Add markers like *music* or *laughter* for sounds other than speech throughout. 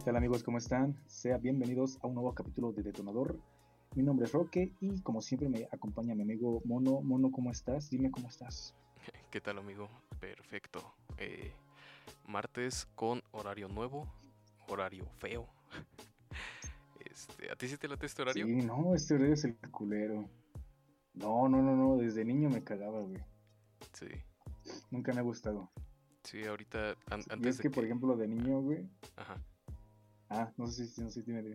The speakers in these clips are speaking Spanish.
¿qué tal amigos? ¿Cómo están? Sean bienvenidos a un nuevo capítulo de Detonador. Mi nombre es Roque y como siempre me acompaña mi amigo Mono. Mono, ¿cómo estás? Dime cómo estás. *laughs* ¿Qué tal amigo? Perfecto. Eh, martes con horario nuevo, horario feo. *laughs* Este, ¿A ti sí te late este horario? Sí, no, este horario es el culero. No, no, no, no, desde niño me cagaba, güey. Sí. Nunca me ha gustado. Sí, ahorita an- Y es que, de por ejemplo, de niño, güey. Ajá. Ah, no sé si, no sé dime.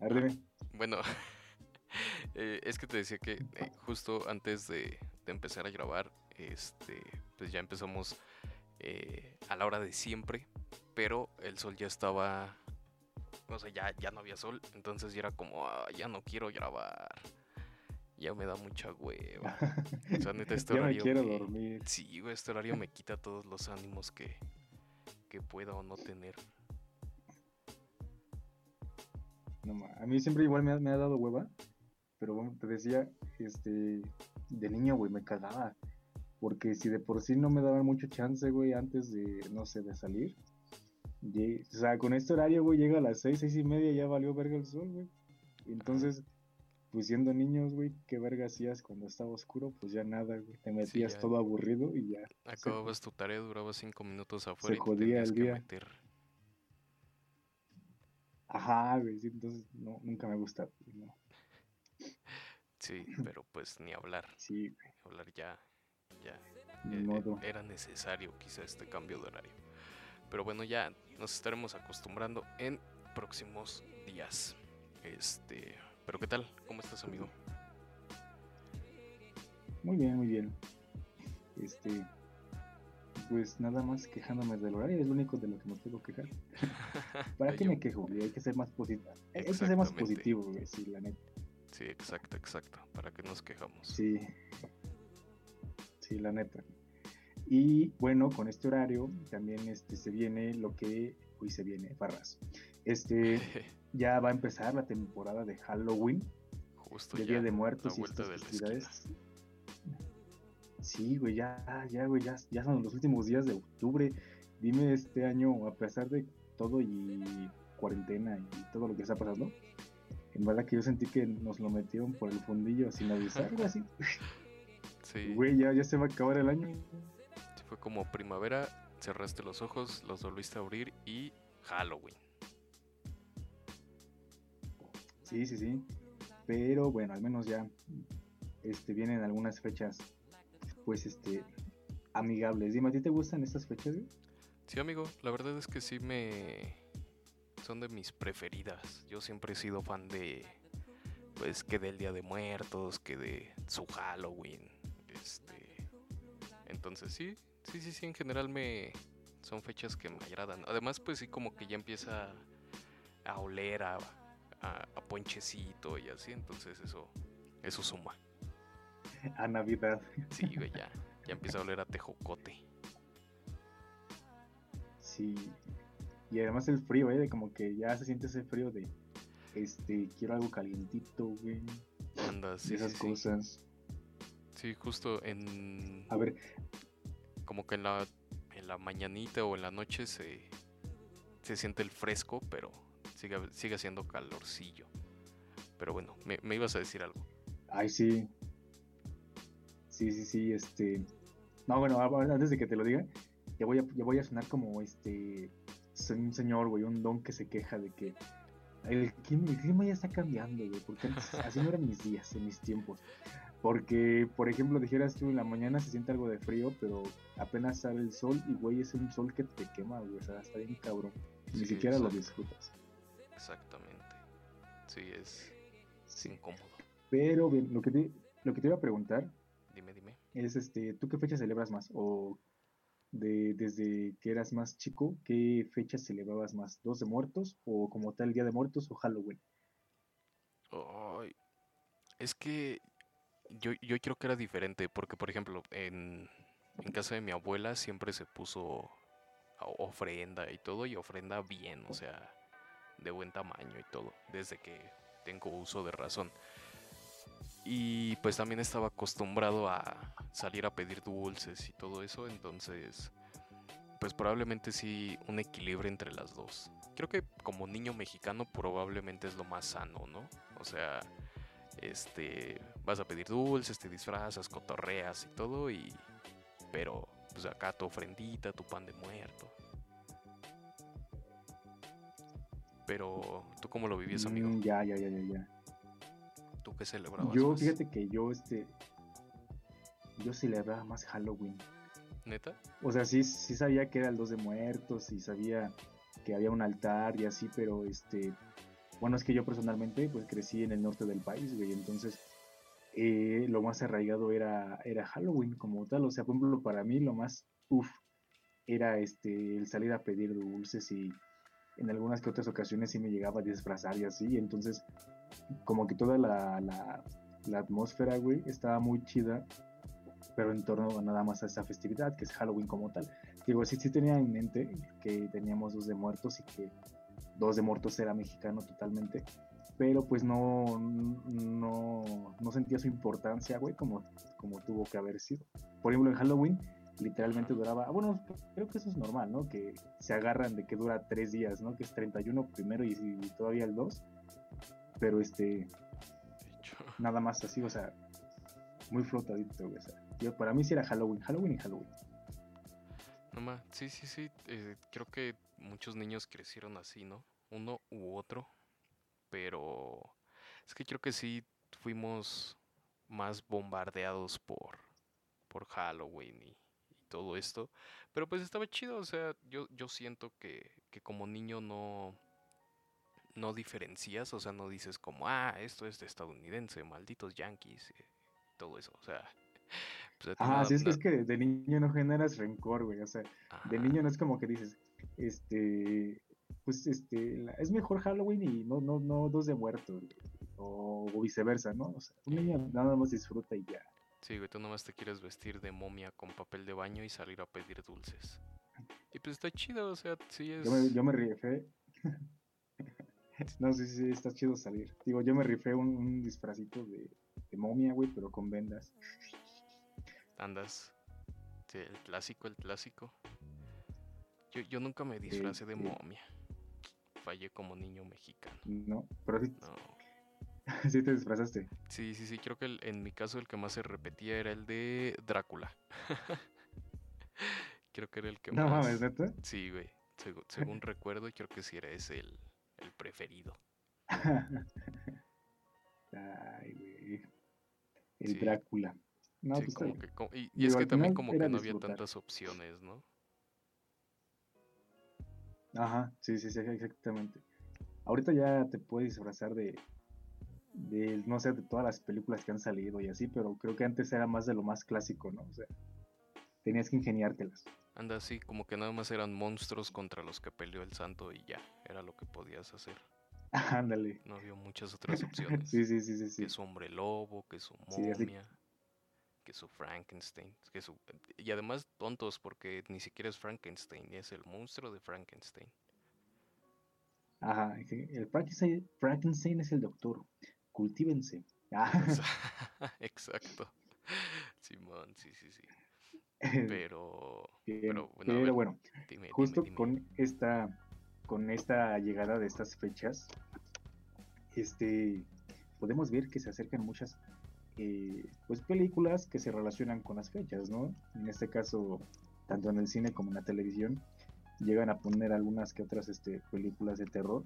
A ver, dime. Bueno, *laughs* eh, es que te decía que eh, justo antes de, de empezar a grabar, este, pues ya empezamos eh, a la hora de siempre, pero el sol ya estaba, o sea, ya, ya no había sol, entonces ya era como, "Ah, ya no quiero grabar, ya me da mucha hueva. O sea, neta, *laughs* este ya me horario quiero me- dormir. Sí, güey, este horario me quita todos los ánimos que, que pueda o no tener. No, a mí siempre igual me ha, dado hueva, pero bueno, te decía, este, de niño, güey, me cagaba. Porque si de por sí no me daban mucho chance, güey, antes de, no sé, de salir. O sea, con este horario, güey, llega a las seis, seis y media, ya valió verga el sol, güey. Entonces, pues siendo niños, güey, ¿qué verga hacías cuando estaba oscuro? Pues ya nada, güey. Te metías todo aburrido y ya. Acababas tu tarea, duraba cinco minutos afuera y te jodía el que día. meter. Ajá, güey, sí, entonces no, nunca me gusta. No. Sí, *clears throat* pero pues ni hablar, Sí, güey, ni hablar ya, ya ni eh, modo. era necesario quizá este cambio de horario. Pero bueno, ya nos estaremos acostumbrando en próximos días. Este, pero ¿qué tal? ¿Cómo estás, amigo? Muy bien, muy bien. Este, pues nada más quejándome del horario, es lo único de lo que me puedo quejar. *laughs* ¿Para qué me quejo, güey? Hay que ser más positivo. Hay que ser más positivo, güey, sí, la neta. Sí, exacto, exacto. ¿Para qué nos quejamos? Sí. Sí, la neta. Y bueno, con este horario también este se viene lo que hoy se viene, Farras. Este *laughs* ya va a empezar la temporada de Halloween. Justo de ya Día de Muertos y estas festividades. Sí, güey, ya, ya, güey, ya, ya son los últimos días de octubre. Dime este año, a pesar de todo y cuarentena y todo lo que está pasando, en verdad que yo sentí que nos lo metieron por el fundillo sin avisar, algo así. *laughs* Sí, Güey, ya, ya se va a acabar el año. sí, fue como primavera, cerraste los ojos, los volviste a abrir y Halloween. Sí, sí, sí. Pero bueno, al menos ya este, vienen algunas fechas, pues, este, amigables. Dime, ¿a ti te gustan estas fechas? Sí, amigo, la verdad es que sí me... Son de mis preferidas. Yo siempre he sido fan de... Pues que del Día de Muertos, que de su Halloween. Este... Entonces sí, sí, sí, sí, en general me... Son fechas que me agradan. Además, pues sí, como que ya empieza a oler a, a, a ponchecito y así. Entonces eso, eso suma. A Navidad. Sí, güey, ya. Ya empieza a oler a tejocote. Sí. Y además el frío, ¿eh? Como que ya se siente ese frío de, este, quiero algo calientito, güey. Anda, sí, esas sí, sí. cosas. Sí, justo en... A ver, como que en la, en la mañanita o en la noche se, se siente el fresco, pero sigue, sigue haciendo calorcillo. Pero bueno, me, me ibas a decir algo. ay, sí. Sí, sí, sí, este. No, bueno, antes de que te lo diga, ya voy a, ya voy a sonar como este. Un señor, güey, un don que se queja de que el clima, el clima ya está cambiando, güey, porque antes *laughs* así no eran mis días, en mis tiempos. Porque, por ejemplo, dijeras tú, en la mañana se siente algo de frío, pero apenas sale el sol y, güey, es un sol que te quema, güey, o sea, está bien cabrón. Ni Sí, siquiera lo disfrutas. Exactamente. Sí, es, es incómodo. Pero bien, lo que te, lo que te iba a preguntar Dime, dime. es, este, ¿tú qué fecha celebras más? O de, desde que eras más chico, ¿qué fecha celebrabas más? ¿Dos de muertos? ¿O como tal Día de Muertos o Halloween? Es que yo, yo creo que era diferente, porque por ejemplo, en, en casa de mi abuela siempre se puso ofrenda y todo, y ofrenda bien, o sea, de buen tamaño y todo, desde que tengo uso de razón. Y pues también estaba acostumbrado a salir a pedir dulces y todo eso, entonces pues probablemente sí un equilibrio entre las dos. Creo que como niño mexicano probablemente es lo más sano, ¿no? O sea, este, vas a pedir dulces, te disfrazas, cotorreas y todo y pero pues acá tu ofrendita, tu pan de muerto. Pero, ¿tú cómo lo vivías, amigo? Mm, ya, ya, ya, ya, ya. ¿Tú qué celebrabas? Yo, fíjate que yo, este, yo celebraba más Halloween. ¿Neta? O sea, sí, sí sabía que era el 2 de muertos y sabía que había un altar y así, pero este, bueno, es que yo personalmente pues crecí en el norte del país, güey, entonces eh, lo más arraigado era, era Halloween como tal, o sea, por ejemplo, para mí lo más, uff, era este, el salir a pedir dulces y en algunas que otras ocasiones sí me llegaba a disfrazar y así, entonces como que toda la, la, la atmósfera, güey, estaba muy chida pero en torno a nada más a esta festividad que es Halloween como tal. Digo, sí, sí tenía en mente que teníamos dos de muertos y que dos de muertos era mexicano totalmente, pero pues no, no, no sentía su importancia, güey, como, como tuvo que haber sido. Por ejemplo, en Halloween literalmente duraba, bueno, creo que eso es normal, ¿no? Que se agarran de que dura tres días, ¿no? Que es 31 primero y, y todavía el 2, pero este, nada más así, o sea, muy flotadito, o sea, para mí sí era Halloween, Halloween y Halloween. No más, sí, sí, sí. Eh, creo que muchos niños crecieron así, ¿no? Uno u otro. Pero es que creo que sí fuimos más bombardeados por, por Halloween y, todo esto. Pero pues estaba chido, o sea, yo, yo siento que, que como niño no, no diferencias, o sea, no dices como, ah, esto es de estadounidense, malditos yankees, eh, todo eso, o sea, *laughs* ah, sí, es, que es que de niño no generas rencor, güey. O sea, de niño no es como que dices, este, pues este, es mejor Halloween y no, no, no dos de muertos, o, viceversa, ¿no? O sea, un niño nada más disfruta y ya. Sí, güey, tú nomás te quieres vestir de momia con papel de baño y salir a pedir dulces. Y pues está chido, o sea, sí es... Yo me, yo me rifé. *laughs* no, sí, sí, está chido salir. Digo, yo me rifé un, un disfrazito de, de momia, güey, pero con vendas. Andas. el clásico, el clásico. Yo, yo nunca me disfracé de momia. Fallé como niño mexicano. No, pero sí. No. *laughs* sí te disfrazaste. Sí, sí, sí. Creo que en mi caso el que más se repetía era el de Drácula. *laughs* creo que era el que más. No mames, neta. Sí, güey. según recuerdo, creo que sí era ese el, el preferido. *laughs* Ay, güey. El Drácula. No, pues y, es que también como que no había tantas opciones, ¿no? Ajá, sí, sí, sí, exactamente. Ahorita ya te puedes disfrazar de, de, no sé, de todas las películas que han salido y así, pero creo que antes era más de lo más clásico, ¿no? O sea, tenías que ingeniártelas. Anda, sí, como que nada más eran monstruos contra los que peleó el santo y ya, era lo que podías hacer. *laughs* Ándale. No había muchas otras opciones. *laughs* sí, sí, sí, sí, Que su hombre lobo, que su momia que su Frankenstein. Que su, y además tontos porque ni siquiera es Frankenstein, es el monstruo de Frankenstein. Ajá, el Frankenstein, es el doctor. Cultívense. Ah. *laughs* *laughs* *laughs* Exacto. Simón, sí, sí, sí. Pero, pero bueno, justo con esta con esta llegada de estas fechas, este podemos ver que se acercan muchas eh, pues películas que se relacionan con las fechas, ¿no? En este caso, tanto en el cine como en la televisión, llegan a poner algunas que otras este, películas de terror.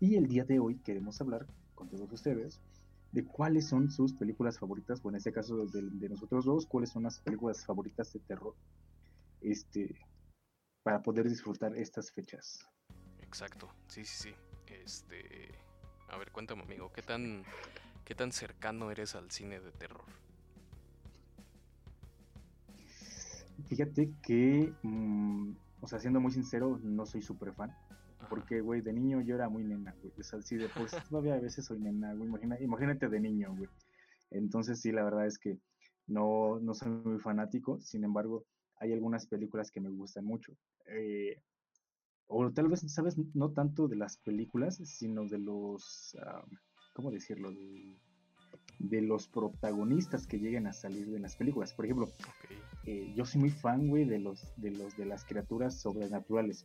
Y el día de hoy queremos hablar con todos ustedes de cuáles son sus películas favoritas, o en este caso de, nosotros dos, cuáles son las películas favoritas de terror, este, para poder disfrutar estas fechas. Exacto, sí, sí, sí. Este, a ver, cuéntame, amigo, ¿qué tan ¿Qué tan cercano eres al cine de terror? Fíjate que, mm, o sea, siendo muy sincero, no soy súper fan. Porque, güey, de niño yo era muy nena, güey. O sea, sí, de pues *laughs* todavía a veces soy nena, güey. imagínate de niño, güey. Entonces, sí, la verdad es que no, no soy muy fanático. Sin embargo, hay algunas películas que me gustan mucho. Eh, o tal vez, ¿sabes? No tanto de las películas, sino de los. ¿cómo decirlo? de los protagonistas que lleguen a salir de las películas. Por ejemplo, eh, yo soy muy fan, güey, de los, de los, de las criaturas sobrenaturales.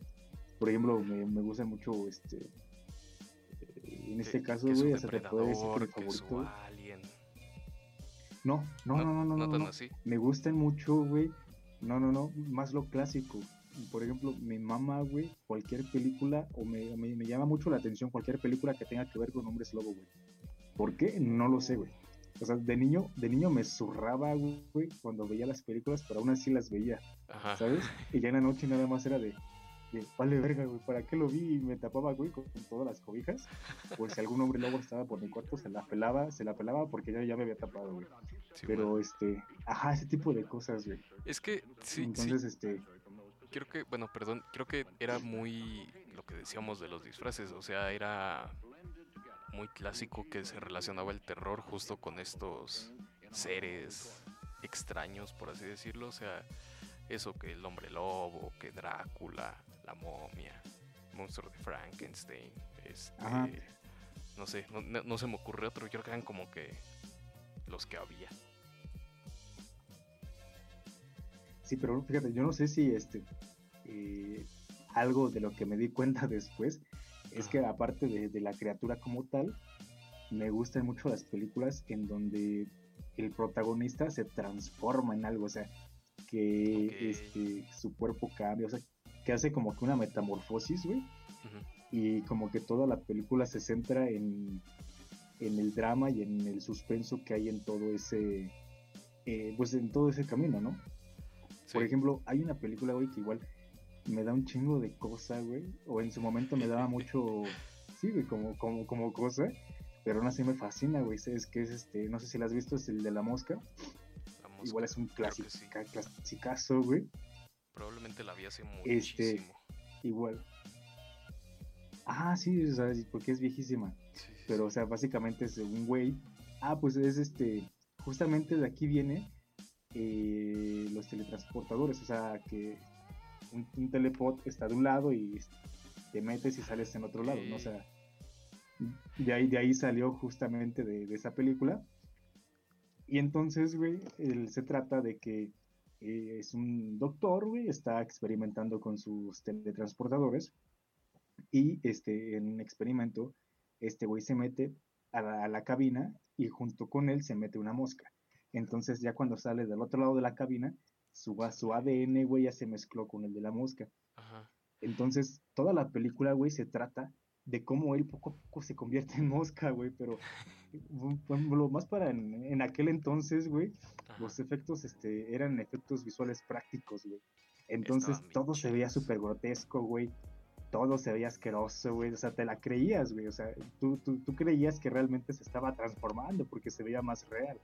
Por ejemplo, me, me gusta mucho este. Eh, en este caso, güey, hasta te puedo decir que mi favorito. No, no, no, no, no, no, Me gustan mucho, güey. No, no, no, más lo clásico. Por ejemplo, mi mamá, güey, cualquier película, o me, me, me, llama mucho la atención cualquier película que tenga que ver con hombres lobo, güey. ¿Por qué? No lo sé, güey. O sea, de niño, de niño me zurraba, güey, cuando veía las películas, pero aún así las veía, ¿sabes? Y ya en la noche nada más era de, vale verga, güey, ¿para qué lo vi? Y me tapaba, güey, con, todas las cobijas. Pues si algún hombre lobo estaba por mi cuarto, se la pelaba, se la pelaba porque ya, ya me había tapado, güey. pero, este, ajá, ese tipo de cosas, güey. Es que, sí, Entonces, este... Creo que, bueno, perdón, creo que era muy lo que decíamos de los disfraces, o sea, era muy clásico que se relacionaba el terror justo con estos seres extraños, por así decirlo. O sea, eso que el hombre lobo, que Drácula, la momia, monstruo de Frankenstein, este, no sé, no, se me ocurre otro, yo creo que eran como que los que había. Sí, pero fíjate, yo no sé si este eh, algo de lo que me di cuenta *laughs* después es que aparte de, la criatura como tal, me gustan mucho las películas en donde el protagonista se transforma en algo, o sea, que este, su cuerpo cambia, o sea, que hace como que una metamorfosis, güey. Y como que toda la película se centra en, en el drama y en el suspenso que hay en todo ese, eh, pues en todo ese camino, ¿no? Por ejemplo, hay una película, güey, que igual me da un chingo de cosa, güey. O en su momento me daba mucho, *laughs* sí, güey, como, como, como cosa. Pero aún así me fascina, güey. Es que es este, no sé si la has visto, es el de la mosca. Igual es un clásico, clasicazo, güey. Probablemente la vi hace este, muchísimo. Este, igual. Ah, sí, o sea, porque es viejísima. pero, o sea, básicamente es un güey. Ah, pues es este, justamente de aquí viene eh, los teletransportadores, o sea, que un, telepod está de un lado y te metes y sales en otro lado, ¿no? O sea, de ahí, de ahí salió justamente de, esa película. Y entonces, güey, se trata de que eh, es un doctor, güey, está experimentando con sus teletransportadores y este, en un experimento, este güey se mete a la, a la, cabina y junto con él se mete una mosca. Entonces ya cuando sale del otro lado de la cabina, su, su ADN, güey, ya se mezcló con el de la mosca. Entonces, toda la película, güey, se trata de cómo él poco a poco se convierte en mosca, güey, pero lo más para en, aquel entonces, güey, los efectos este, eran efectos visuales prácticos, güey. Entonces todo se veía súper grotesco, güey. Todo se veía asqueroso, güey. O sea, te la creías, güey. O sea, tú, tú, tú creías que realmente se estaba transformando porque se veía más real.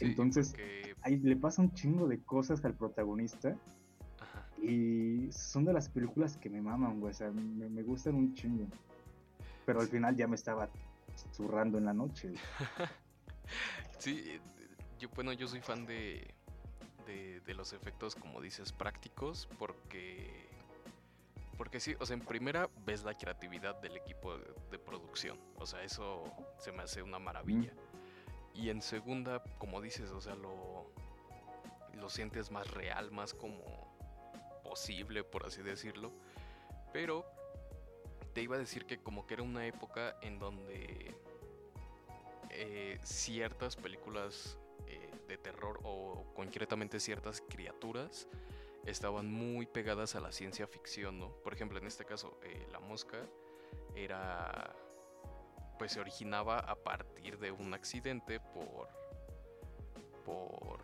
Entonces, ahí le pasa un chingo de cosas al protagonista. Y son de las películas que me maman, güey. O sea, me, gustan un chingo. Pero al final ya me estaba zurrando en la noche. *laughs* sí, yo, bueno, yo soy fan de, de, los efectos, como dices, prácticos, porque porque sí, o sea, en primera ves la creatividad del equipo de, producción. O sea, eso se me hace una maravilla. Y en segunda, como dices, o sea, lo, lo sientes más real, más como posible, por así decirlo. Pero te iba a decir que como que era una época en donde eh, ciertas películas eh, de terror o concretamente ciertas criaturas estaban muy pegadas a la ciencia ficción, ¿no? Por ejemplo, en este caso, eh, la mosca era pues se originaba a partir de un accidente por por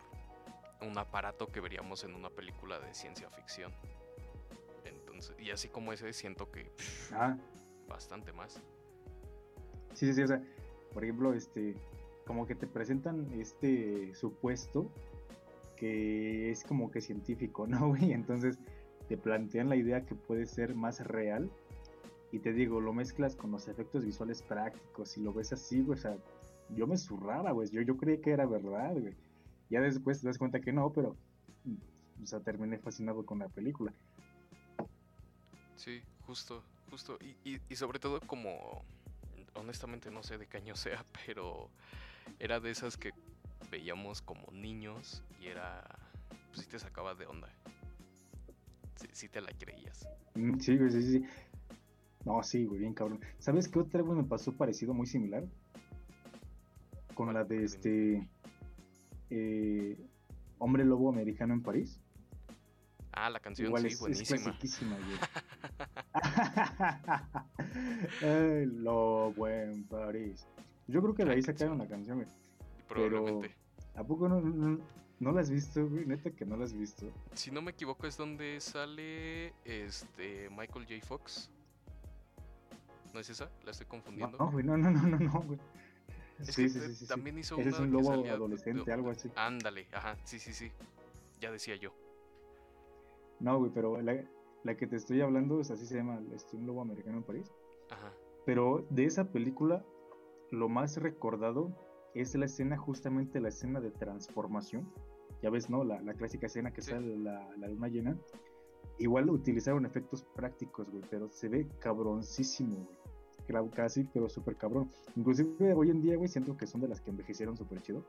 un aparato que veríamos en una película de ciencia ficción. Entonces, y así como ese siento que bastante más. Sí, sí, sí, o sea, por ejemplo, este como que te presentan este supuesto que es como que científico, *laughs* ¿no, güey? Entonces te plantean la idea que puede ser más real y te digo, lo mezclas con los efectos visuales prácticos y lo ves así, güey, o sea, yo me zurraba, güey, yo, yo creí que era verdad, güey. Ya después te das cuenta que no, pero, o sea, terminé fascinado con la película. Sí, justo, justo. Y, y, sobre todo como, honestamente no sé de qué año sea, *laughs* pero era de esas que veíamos como niños y era. Pues sí te sacaba de onda. Sí, sí te la creías. Mm, Sí, güey, sí, sí. No, sí, güey, bien cabrón. ¿Sabes qué otra, güey, me pasó parecido, muy similar? Con la de este. eh, Hombre Lobo Americano en París. Ah, la canción Igual sí, es, buenísima. clasiquísima, güey. El Lobo en París. Yo creo que de ahí sacaron la canción, güey. Probablemente. ¿A poco no, no, no la has visto, güey? Neta que no la has visto. Si no me equivoco, es donde sale este Michael J. Fox. ¿No es esa? ¿La estoy confundiendo? no, güey, no, no, no, no, no, güey. Es Sí, que sí, sí, también hizo una es un lobo adolescente, de- algo así. Ándale, ajá, sí, sí, sí. Ya decía yo. No, güey, pero la, la que te estoy hablando es así se llama, este, un lobo americano en París. Ajá. Pero de esa película, lo más recordado es la escena, justamente la escena de transformación. Ya ves, ¿no? La, la clásica escena que Sí. sale la, la luna llena. Igual utilizaron efectos prácticos, güey, pero se ve cabroncísimo, güey. Casi, pero súper cabrón. Inclusive hoy en día, güey, siento que son de las que envejecieron súper chido.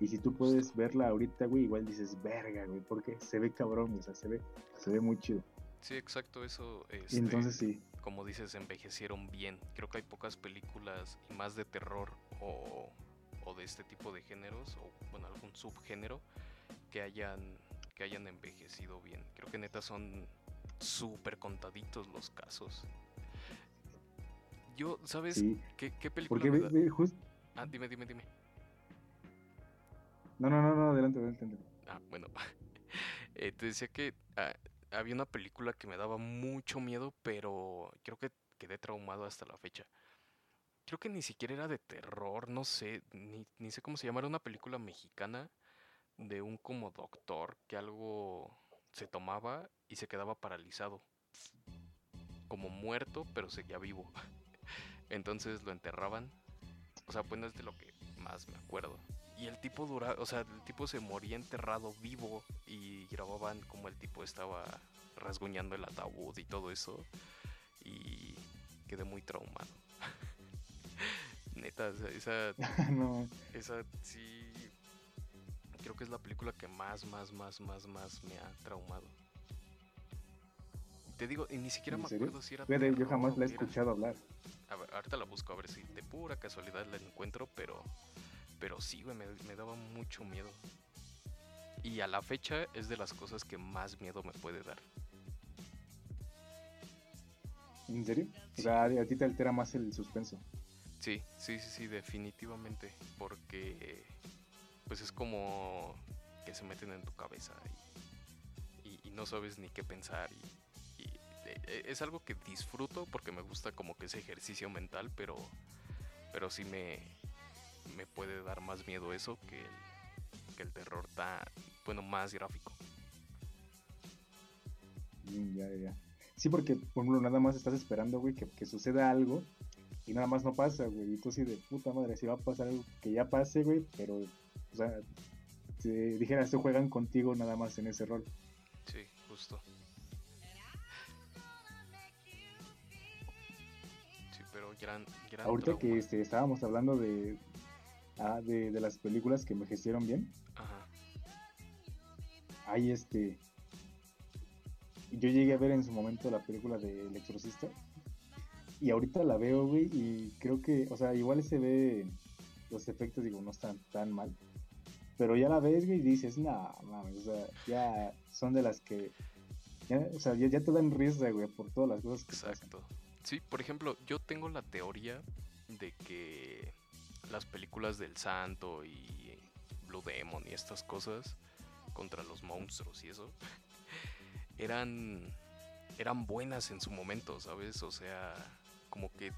Y si tú puedes verla ahorita, güey, igual dices, verga, güey, porque se ve cabrón, o sea, se ve, se ve muy chido. Sí, exacto, eso. Y Este, entonces sí, como dices, envejecieron bien. Creo que hay pocas películas y más de terror o, o de este tipo de géneros, o bueno, algún subgénero, que hayan, que hayan envejecido bien. Creo que neta son súper contaditos los casos. Yo, ¿sabes sí. qué, qué película Porque, me just- Ah, dime, dime, dime. No, no, no, no, adelante, adelante. Ah, bueno. *laughs* Eh, te decía que ah, había una película que me daba mucho miedo, pero creo que quedé traumado hasta la fecha. Creo que ni siquiera era de terror, no sé, ni, ni sé cómo se llama. Era una película mexicana de un como doctor que algo se tomaba y se quedaba paralizado. Como muerto, pero seguía vivo. *laughs* Entonces lo enterraban. O sea, pues no es de lo que más me acuerdo. Y el tipo dura, o sea, el tipo se moría enterrado vivo y grababan como el tipo estaba rasguñando el ataúd y todo eso. Y quedé muy traumado. *laughs* Neta, esa, esa, *laughs* no, esa sí. Creo que es la película que más, más, más, más, más me ha traumado. Te digo, y ni siquiera ¿En me acuerdo si era. fíjate, yo jamás la he escuchado hablar. A ver, ahorita la busco a ver si de pura casualidad la encuentro, pero. Pero sí, güey, me, me daba mucho miedo. Y a la fecha es de las cosas que más miedo me puede dar. ¿En serio? O sea, a ti te altera más el suspenso. Sí, sí, sí, sí, definitivamente. Porque. Pues es como que se meten en tu cabeza y, y- y no sabes ni qué pensar. Y, y, eh, eh, es algo que disfruto porque me gusta como que ese ejercicio mental, pero. Pero sí me. Me puede dar más miedo eso que el, que el terror tan. Bueno, más gráfico. Ya, ya, ya. Sí, porque, por ejemplo, nada más estás esperando, güey, que, que suceda algo y nada más no pasa, güey. Y tú así de puta madre, si va a pasar algo que ya pase, güey, pero, o sea, si dijeras, se juegan contigo nada más en ese rol. Sí, justo. Sí, pero gran, gran Ahorita que este, estábamos hablando de, ah, de, de las películas que envejecieron bien, Ajá. hay este. Yo llegué a ver en su momento la película de El Exorcista. Y ahorita la veo, güey, y creo que, o sea, igual se ve. Los efectos, digo, no están tan mal. Pero ya la ves, güey, y dices, no, mames, o sea, ya son de las que. Ya, o sea, ya, ya te dan risa, güey, por todas las cosas que pasan. Exacto. Sí, por ejemplo, yo tengo la teoría de que las películas del Santo y Blue Demon y estas cosas contra los monstruos y eso *laughs* eran eran buenas en su momento, ¿sabes? O sea, como que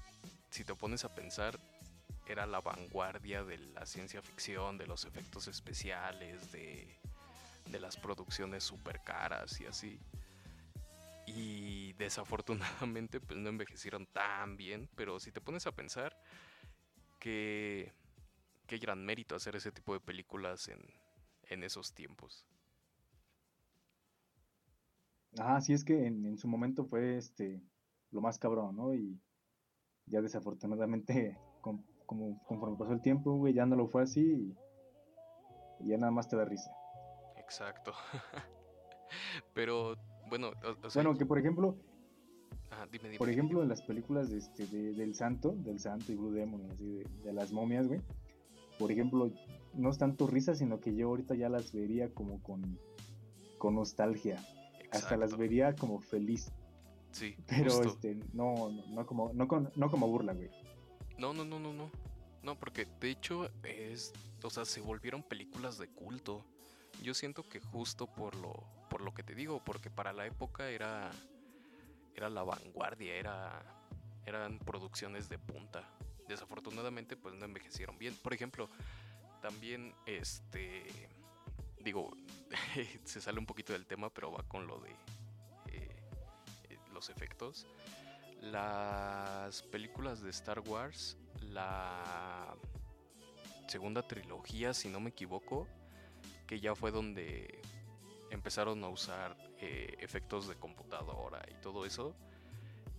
si te pones a pensar era la vanguardia de la ciencia ficción, de los efectos especiales, de, de las producciones super caras y así. Y desafortunadamente pues no envejecieron tan bien, pero si te pones a pensar que qué gran mérito hacer ese tipo de películas en, en esos tiempos. Ajá, sí es que en, en su momento fue este lo más cabrón, ¿no? Y ya desafortunadamente *laughs* con- como conforme pasó el tiempo, güey, ya no lo fue así y, ya nada más te da risa. Exacto. *laughs* Pero, bueno, bueno, que por ejemplo, dime, dime, por ejemplo, en las películas de este, del Santo, del Santo y Blue Demon, así de, de las momias, güey, por ejemplo, no es tanto risa, sino que yo ahorita ya las vería como con, con nostalgia. Hasta las vería como feliz. Sí. Pero este, no, no, como, no, no como burla, güey. No, no, no, no, no. No, porque de hecho es, o sea, se volvieron películas de culto. Yo siento que justo por lo, por lo que te digo, porque para la época era, era la vanguardia, era, eran producciones de punta. Desafortunadamente, pues no envejecieron bien. Por ejemplo, también, este, digo, *laughs* se sale un poquito del tema, pero va con lo de eh, los efectos las películas de Star Wars, la segunda trilogía, si no me equivoco, que ya fue donde empezaron a usar eh, efectos de computadora y todo eso,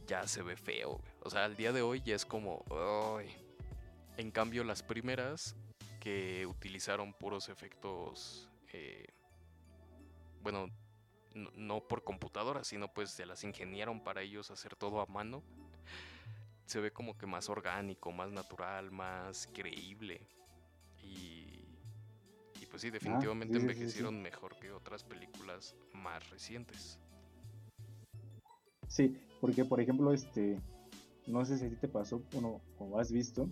ya se ve feo. O sea, al día de hoy ya es como... En cambio, las primeras que utilizaron puros efectos... Eh, bueno, no, por computadora, sino pues se las ingeniaron para ellos hacer todo a mano. Se ve como que más orgánico, más natural, más creíble. Y pues sí, ah, definitivamente envejecieron mejor que otras películas más recientes. Sí, porque por ejemplo, este, no sé si a ti te pasó o, o has visto,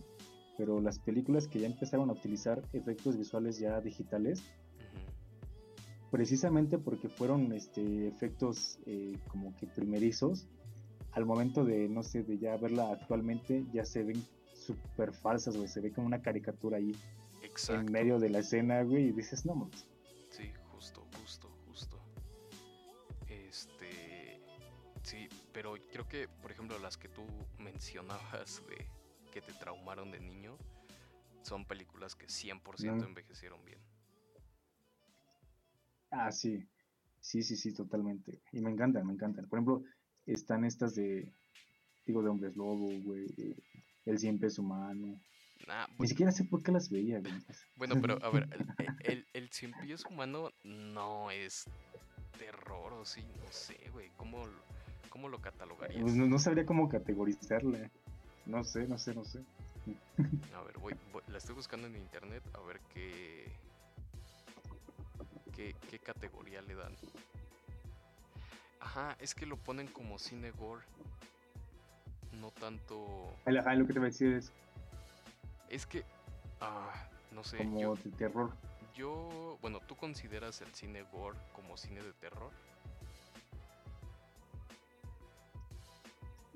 pero las películas que ya empezaron a utilizar efectos visuales ya digitales, precisamente porque fueron este, efectos eh, como que primerizos, al momento de, no sé, de ya verla actualmente, ya se ven súper falsas, güey, se ve como una caricatura ahí en medio de la escena, güey, y dices, no mames. Sí, justo, justo, justo. Este, sí, pero creo que, por ejemplo, las que tú *laughs* mencionabas de que te traumaron de niño, son películas que 100% envejecieron bien. Ah, sí. Sí, sí, sí, totalmente. Y me encantan, me encantan. Por ejemplo, están estas de, digo, de hombres lobo, güey, el siempre es humano. Ni siquiera sé por qué las veía, güey. Bueno, pero a ver, el, el, el es humano no es terror o sí, no sé, güey. ¿Cómo, cómo lo catalogarías? Pues no, sabría cómo categorizarla. No sé, no sé, no sé. A ver, voy, la estoy buscando en internet a ver qué qué, categoría le dan. Ajá, es que lo ponen como cine gore. No tanto. Ajá, lo que te voy a decir es. Es que. Ah, no sé. Como yo, de terror. Yo. Bueno, ¿tú consideras el cine gore como cine de terror?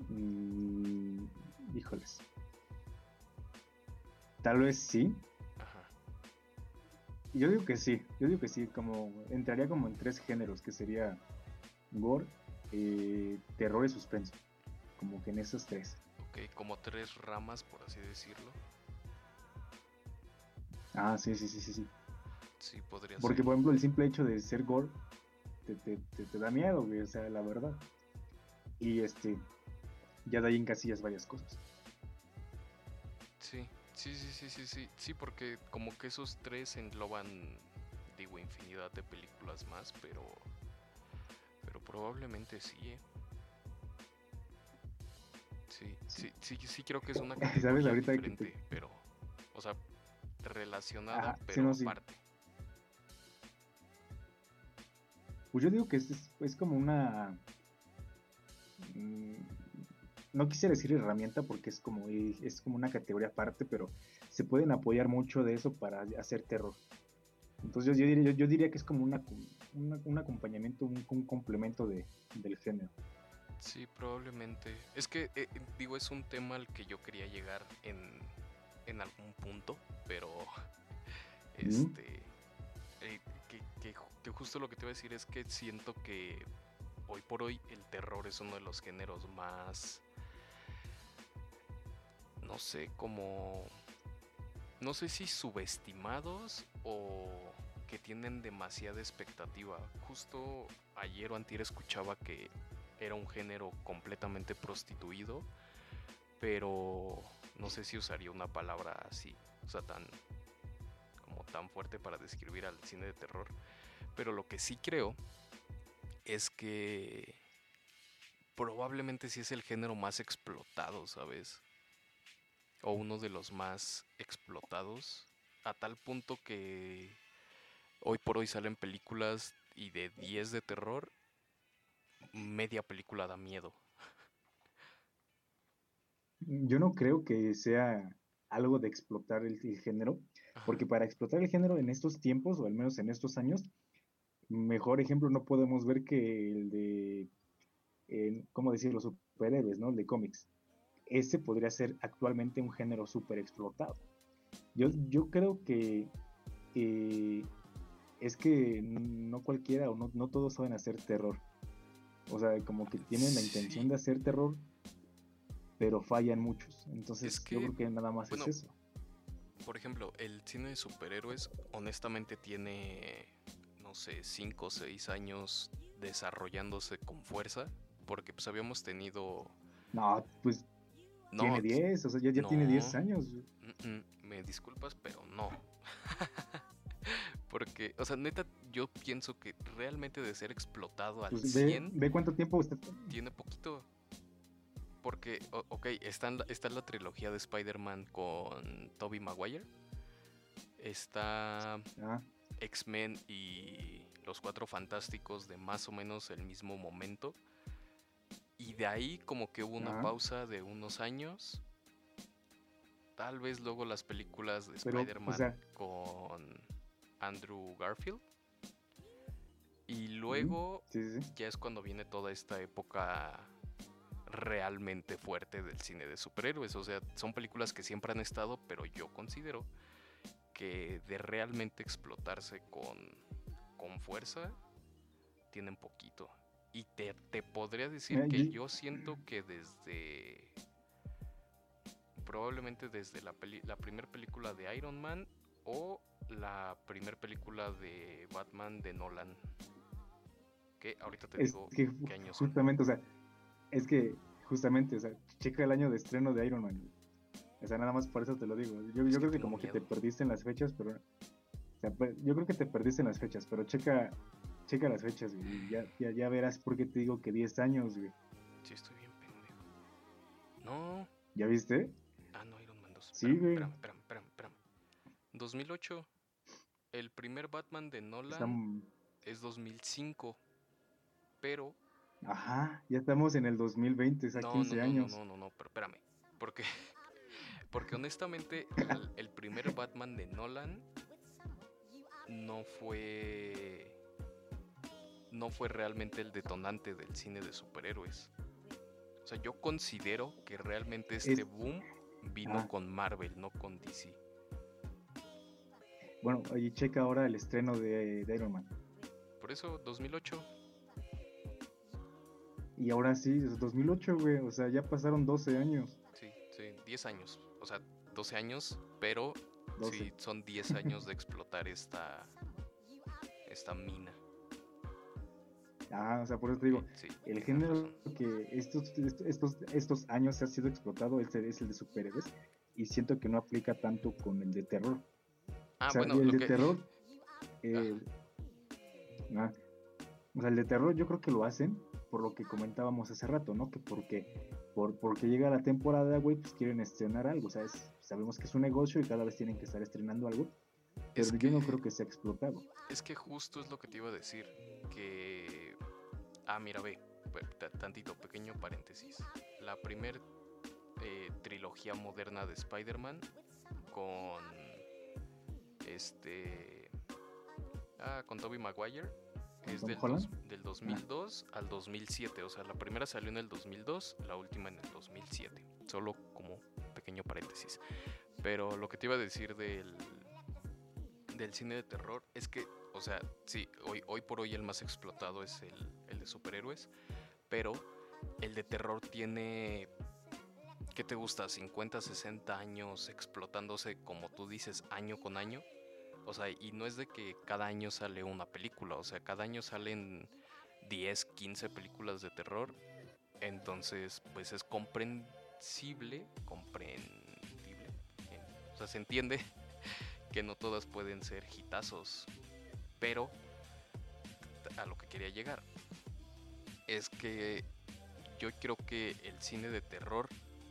Mm, híjoles. Tal vez sí. Yo digo que sí, yo digo que sí, como entraría como en tres géneros, que sería gore, eh, terror y suspenso, como que en esos tres. Ok, como tres ramas, por así decirlo. Ah, sí, sí, sí, sí, sí. Sí, podría Porque, por ejemplo, el simple hecho de ser gore te, te, te, da miedo, güey, o sea, la verdad. Y este, ya de ahí en casillas varias cosas. Sí, Sí, sí, sí, sí, sí, sí, porque como que esos tres engloban, digo, infinidad de películas más, pero, pero probablemente sí. ¿eh? Sí, sí, sí, sí, creo que es una *laughs* ¿Sabes? Ahorita diferente, pero, o sea, relacionada, pero aparte. Pues yo digo que es, es como una mm, no quisiera decir herramienta porque es como, es como una categoría aparte, pero se pueden apoyar mucho de eso para hacer terror. Entonces yo, diría, yo, diría que es como una, un acompañamiento, un, complemento de, del género. Sí, probablemente. Es que, eh, digo, es un tema al que yo quería llegar en, en algún punto, pero este, eh, que, que justo lo que te iba a decir es que siento que hoy por hoy el terror es uno de los géneros más no sé, como, no sé si subestimados o que tienen demasiada expectativa. Justo ayer o antier escuchaba que era un género completamente prostituido, pero no sé si usaría una palabra así, o sea, tan como tan fuerte para describir al cine de terror, pero lo que sí creo es que probablemente sí es el género más explotado, ¿sabes? O uno de los más explotados, a tal punto que hoy por hoy salen películas y de 10 de terror, media película da miedo. Yo no creo que sea algo de explotar el, género, porque para explotar el género en estos tiempos, o al menos en estos años, mejor ejemplo no podemos ver que el de, ¿cómo decir? Los superhéroes, ¿no? El de cómics. Ese podría ser actualmente un género súper explotado. Yo, yo creo que es que no cualquiera o no, no todos saben hacer terror. O sea, como que tienen la intención de hacer terror, pero fallan muchos. Entonces yo creo que nada más es eso. Por ejemplo, el cine de superhéroes honestamente tiene, no sé, 5 o 6 años desarrollándose con fuerza, porque pues habíamos tenido... No, pues tiene 10, o sea, ya, tiene 10 años. me disculpas, pero no. *laughs* Porque, o sea, neta, yo pienso que realmente de ser explotado al pues 100... Ve, cuánto tiempo usted... Tiene poquito. Porque, ok, está, en la, está la trilogía de Spider-Man con Tobey Maguire. Está ah. X-Men y Los Cuatro Fantásticos de más o menos el mismo momento. Y de ahí como que hubo una ah. pausa de unos años. Tal vez luego las películas de Spider-Man con Andrew Garfield. Y luego ya es cuando viene toda esta época realmente fuerte del cine de superhéroes. O sea, son películas que siempre han estado, pero yo considero que de realmente explotarse con, con fuerza, tienen poquito. Y te, podría decir que yo siento que desde... Probablemente desde la, la primera película de Iron Man o la primera película de Batman de Nolan. Que ahorita te digo que qué años Justamente, o sea, es que justamente, o sea, checa el año de estreno de Iron Man. O sea, nada más por eso te lo digo. Yo, creo que, como que te perdiste en las fechas, pero... Pues, yo creo que te perdiste en las fechas, pero checa, checa las fechas, y ya, ya, verás por qué te digo que 10 años, güey. Sí, estoy bien pendejo. No. ¿Ya viste? Ah, no, Iron Man 2. Sí, güey. Espérame, espérame, espérame, espérame. 2008. El primer Batman de Nolan es 2005. Pero. Ajá, ya estamos en el 2020, es a 15 años. No, no, no, no, pero espérame. Porque, *laughs* porque honestamente, el, primer Batman de Nolan no fue. No fue realmente el detonante del cine de superhéroes. O sea, yo considero que realmente este boom vino ah. con Marvel, no con DC. Bueno, y checa ahora el estreno de, Iron Man. Por eso, 2008. Y ahora sí, es 2008, güey. O sea, ya pasaron 12 años. Sí, sí, 10 años. O sea, 12 años, pero sí, son 10 años de explotar esta, esta mina. Ah, o sea, por eso te digo, el género que estos, estos, estos años ha sido explotado es el, es el de superhéroes y siento que no aplica tanto con el de terror. Ah, bueno, el de terror. *laughs* Eh, ah, o sea, el de terror yo creo que lo hacen por lo que comentábamos hace rato, ¿no? Que porque, por, porque llega la temporada, güey, pues quieren estrenar algo, ¿sabes? Sabemos que es un negocio y cada vez tienen que estar estrenando algo. Pero yo no creo que sea explotado. Es que justo es lo que te iba a decir. Que. Ah, mira, ve. Tantito, pequeño paréntesis. La primer eh, trilogía moderna de Spider-Man con este. Ah, con Toby Maguire. Es del, del 2002 ah. al 2007. O sea, la primera salió en el 2002, la última en el 2007. Solo como pequeño paréntesis. Pero lo que te iba a decir del, del cine de terror es que, o sea, sí, hoy, hoy por hoy el más explotado es el, el de superhéroes. Pero el de terror tiene ¿qué te gusta? 50, 60 años explotándose, como tú dices, año con año. O sea, y no es de que cada año sale una película, o sea, cada año salen 10, 15 películas de terror. Entonces, pues es comprensible, comprensible O sea, se entiende *laughs* que no todas pueden ser hitazos, pero a lo que quería llegar es que yo creo que el cine de terror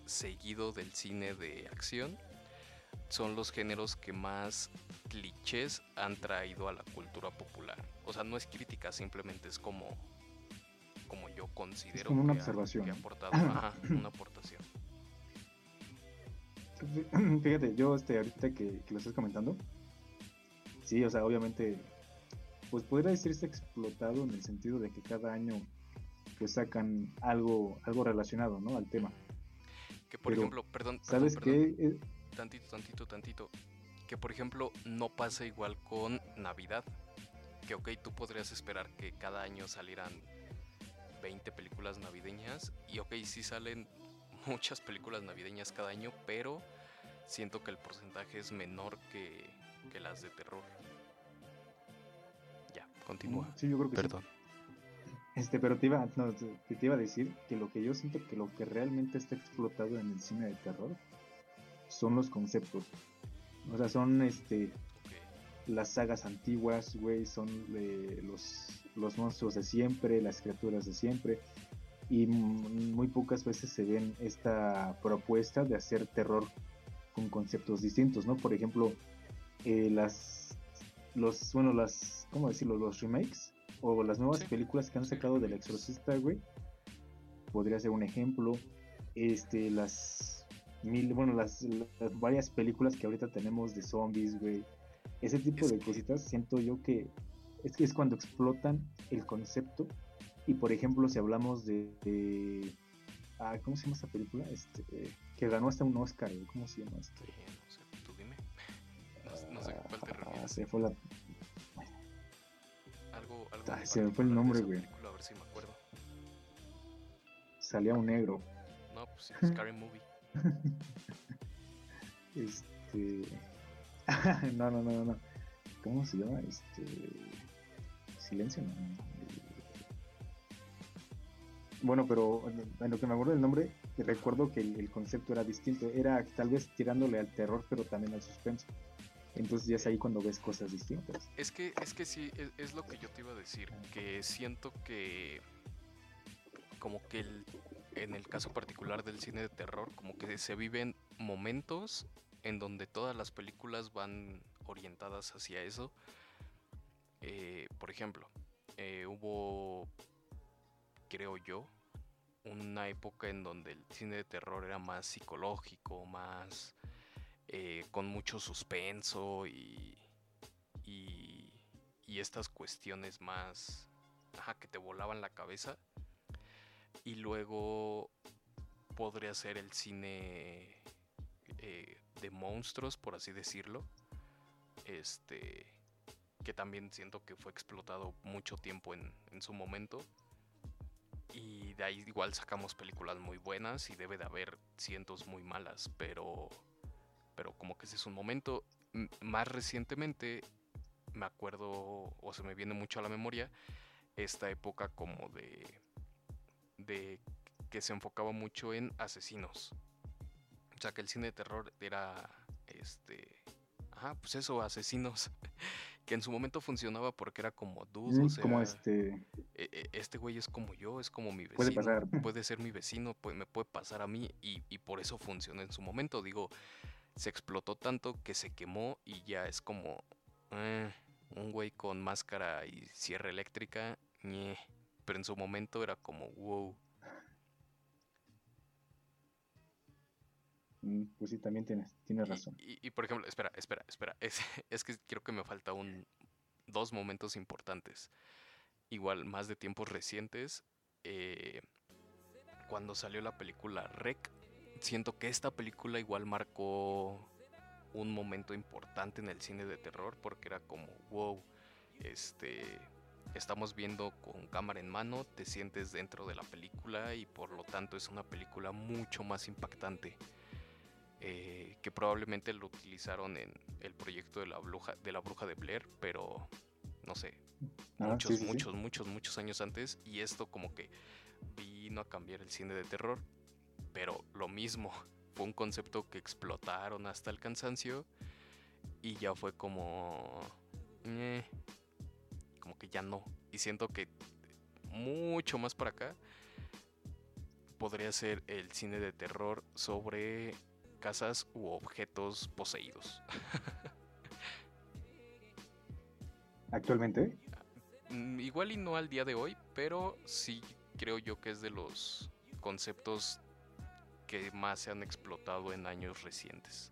seguido del cine de acción son los géneros que más clichés han traído a la cultura popular. O sea, no es crítica, simplemente es como como yo considero una observación. Ha, aportado *clears throat* una aportación. *clears throat* Fíjate, yo este, ahorita que, lo estás comentando, sí, o sea, obviamente, pues podría decirse explotado en el sentido de que cada año pues sacan algo, algo relacionado, ¿no? Al tema. Que por ejemplo, perdón, ¿sabes qué? Eh, tantito, tantito, tantito. Que por ejemplo no pasa igual con Navidad. Que ok, tú podrías esperar que cada año salieran 20 películas navideñas. Y ok, sí salen *laughs* muchas películas navideñas cada año, pero siento que el porcentaje es menor que, que las de terror. Ya, continúa. Sí, yo creo que Perdón. Este, pero te iba, te iba a decir que lo que yo siento que lo que realmente está explotado en el cine de terror son los conceptos. O sea, son este las sagas antiguas, güey, son los los monstruos de siempre, las criaturas de siempre, y muy pocas veces se ven esta propuesta de hacer terror con conceptos distintos, ¿no? Por ejemplo, eh, las, los, bueno, las, ¿cómo decirlo? Los remakes o las nuevas películas que han sacado del Exorcista, güey, podría ser un ejemplo. Este, las mil, bueno, las, las varias películas que ahorita tenemos de zombies, güey. Ese tipo de cositas siento yo que es es cuando explotan el concepto. Y por ejemplo, si hablamos de, ah, ¿cómo se llama esta película? Este, que ganó hasta un Oscar, ¿cómo se llama esto? no sé, tú dime. No, sé cuál te refieres. Ah, se fue la. Algo, algo ah, se me fue el nombre, güey. A ver si me acuerdo. Salía un negro. No, pues sí, Scary Movie. *laughs* este. *laughs* no, no, no, no. ¿Cómo se llama? Este silencio. Bueno, pero en lo que me acuerdo del nombre, recuerdo que el, concepto era distinto. Era tal vez tirándole al terror, pero también al suspenso. Entonces ya es ahí cuando ves cosas distintas. Es que, es que sí, es, lo que yo te iba a decir. Que siento que como que en el caso particular del cine de terror, como que se viven momentos en donde todas las películas van orientadas hacia eso eh, por ejemplo, eh, hubo, creo yo, una época en donde el cine de terror era más psicológico, más eh, con mucho suspenso y, y, y, estas cuestiones más que te volaban la cabeza. Y luego podría ser el cine de monstruos, por así decirlo. Este que también siento que fue explotado mucho tiempo en, su momento. Y de ahí igual sacamos películas muy buenas y debe de haber cientos muy malas, pero, pero como que ese es un momento. más recientemente me acuerdo, o se me viene mucho a la memoria, esta época como de, de que se enfocaba mucho en asesinos. O sea, que el cine de terror era, este, ajá, pues eso, asesinos. *laughs* que en su momento funcionaba porque era como dudo, como este e, e, este güey es como yo, es como mi vecino, puede, pasar. puede ser mi vecino, me puede pasar a mí y, por eso funcionó en su momento, digo, se explotó tanto que se quemó y ya es como eh, un güey con máscara y sierra eléctrica, pero en su momento era como wow. Mm, pues sí, también tienes, tienes razón. Y, por ejemplo, espera, espera, espera. *laughs* Es, es, que creo que me falta un dos momentos importantes. Igual, más de tiempos recientes. Eh, cuando salió la película Rec, siento que esta película igual marcó un momento importante en el cine de terror porque era como, wow, este, estamos viendo con cámara en mano, te sientes dentro de la película y por lo tanto es una película mucho más impactante. Eh, que probablemente lo utilizaron en el proyecto de la bruja de la bruja de Blair, pero no sé, ah, muchos, muchos, muchos, muchos años antes y esto como que vino a cambiar el cine de terror, pero lo mismo, *laughs* fue un concepto que explotaron hasta el cansancio y ya fue como... eh, como que ya no. Y siento que mucho más para acá podría ser el cine de terror sobre casas u objetos poseídos. Actualmente. Mm, Igual y no al día de hoy, pero sí creo yo que es de los conceptos que más se han explotado en años recientes.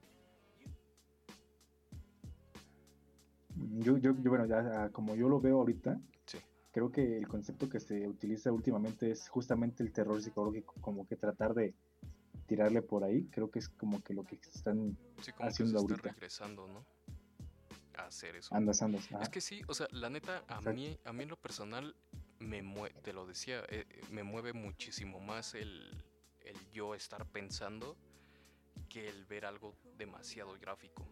Yo, yo, yo, bueno, ya ah, como yo lo veo ahorita, Sí. creo que el concepto que se utiliza últimamente es justamente el terror psicológico, como que tratar de tirarle por ahí, creo que es como que lo que están Sí, como Haciendo que se está ahorita. regresando, ¿no? A hacer eso. andas, andas. ajá. Es que sí, o sea, la neta, a Exacto. mí, a mí en lo personal, me mue- te lo decía, eh, eh, me mueve muchísimo más el, el yo estar pensando que el ver algo demasiado gráfico.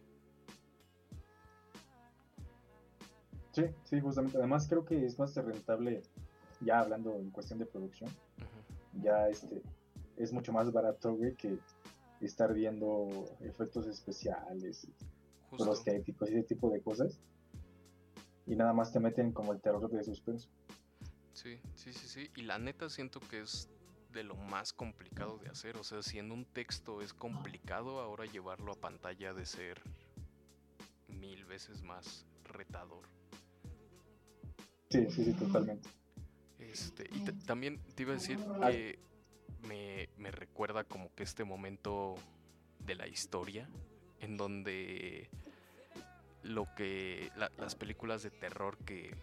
Sí, sí, justamente. Además creo que es más rentable, ya hablando en cuestión de producción, ya este es mucho más barato, güey, que estar viendo efectos especiales, prostéticos y ese tipo de cosas. Y nada más te meten como el terror de suspenso. Sí, sí, sí, sí. Y la neta siento que es de lo más complicado de hacer. O sea, si en un texto es complicado, ahora llevarlo a pantalla de ser mil veces más retador. Sí, sí, sí, totalmente. Este, y ta- también te iba a decir que me, me recuerda como que este momento de la historia en donde lo que la- las películas de terror que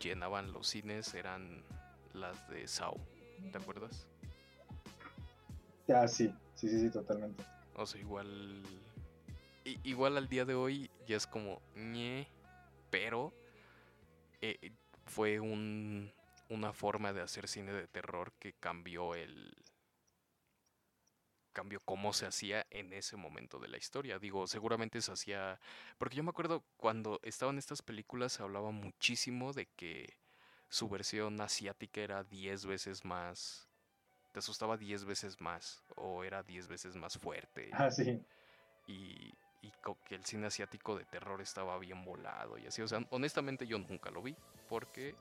llenaban los cines eran las de Saw, ¿te acuerdas? Ah, sí, sí, sí, sí, totalmente. O sea, igual igual al día de hoy ya es como ñe, pero eh, fue un, una forma de hacer cine de terror que cambió el cambió cómo se hacía en ese momento de la historia. Digo, seguramente se hacía porque yo me acuerdo cuando estaban estas películas se hablaba muchísimo de que su versión asiática era 10 veces más te asustaba 10 veces más o era 10 veces más fuerte Ah, sí. y, y que el cine asiático de terror estaba bien volado y así. O sea, honestamente yo nunca lo vi porque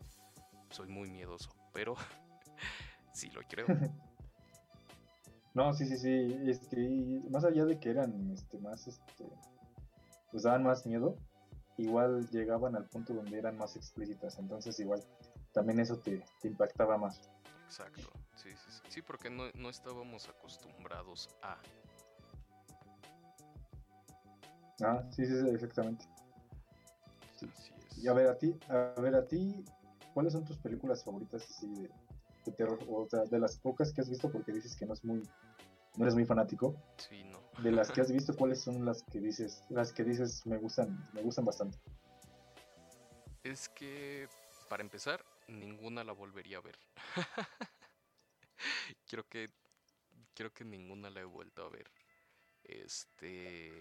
soy muy miedoso, pero *laughs* sí lo creo. *laughs* No, sí, sí, sí. Este, más allá de que eran este, más, este, pues daban más miedo, igual llegaban al punto donde eran más explícitas. Entonces, igual, también eso te, te impactaba más. Exacto. Sí, sí, sí. Sí, porque no, no estábamos acostumbrados a. Ah, sí, sí, exactamente. Sí. Así es. Y a ver, a ti, a ver, a ti, ¿cuáles son tus películas favoritas así de, de terror? O sea, de las pocas que has visto, porque dices que no es muy, no eres muy fanático. Sí, no. De las que has *laughs* visto, ¿cuáles son las que dices, las que dices me gustan, me gustan bastante? Es que, para empezar, ninguna la volvería a ver. *laughs* creo que. Creo que ninguna la he vuelto a ver. Este.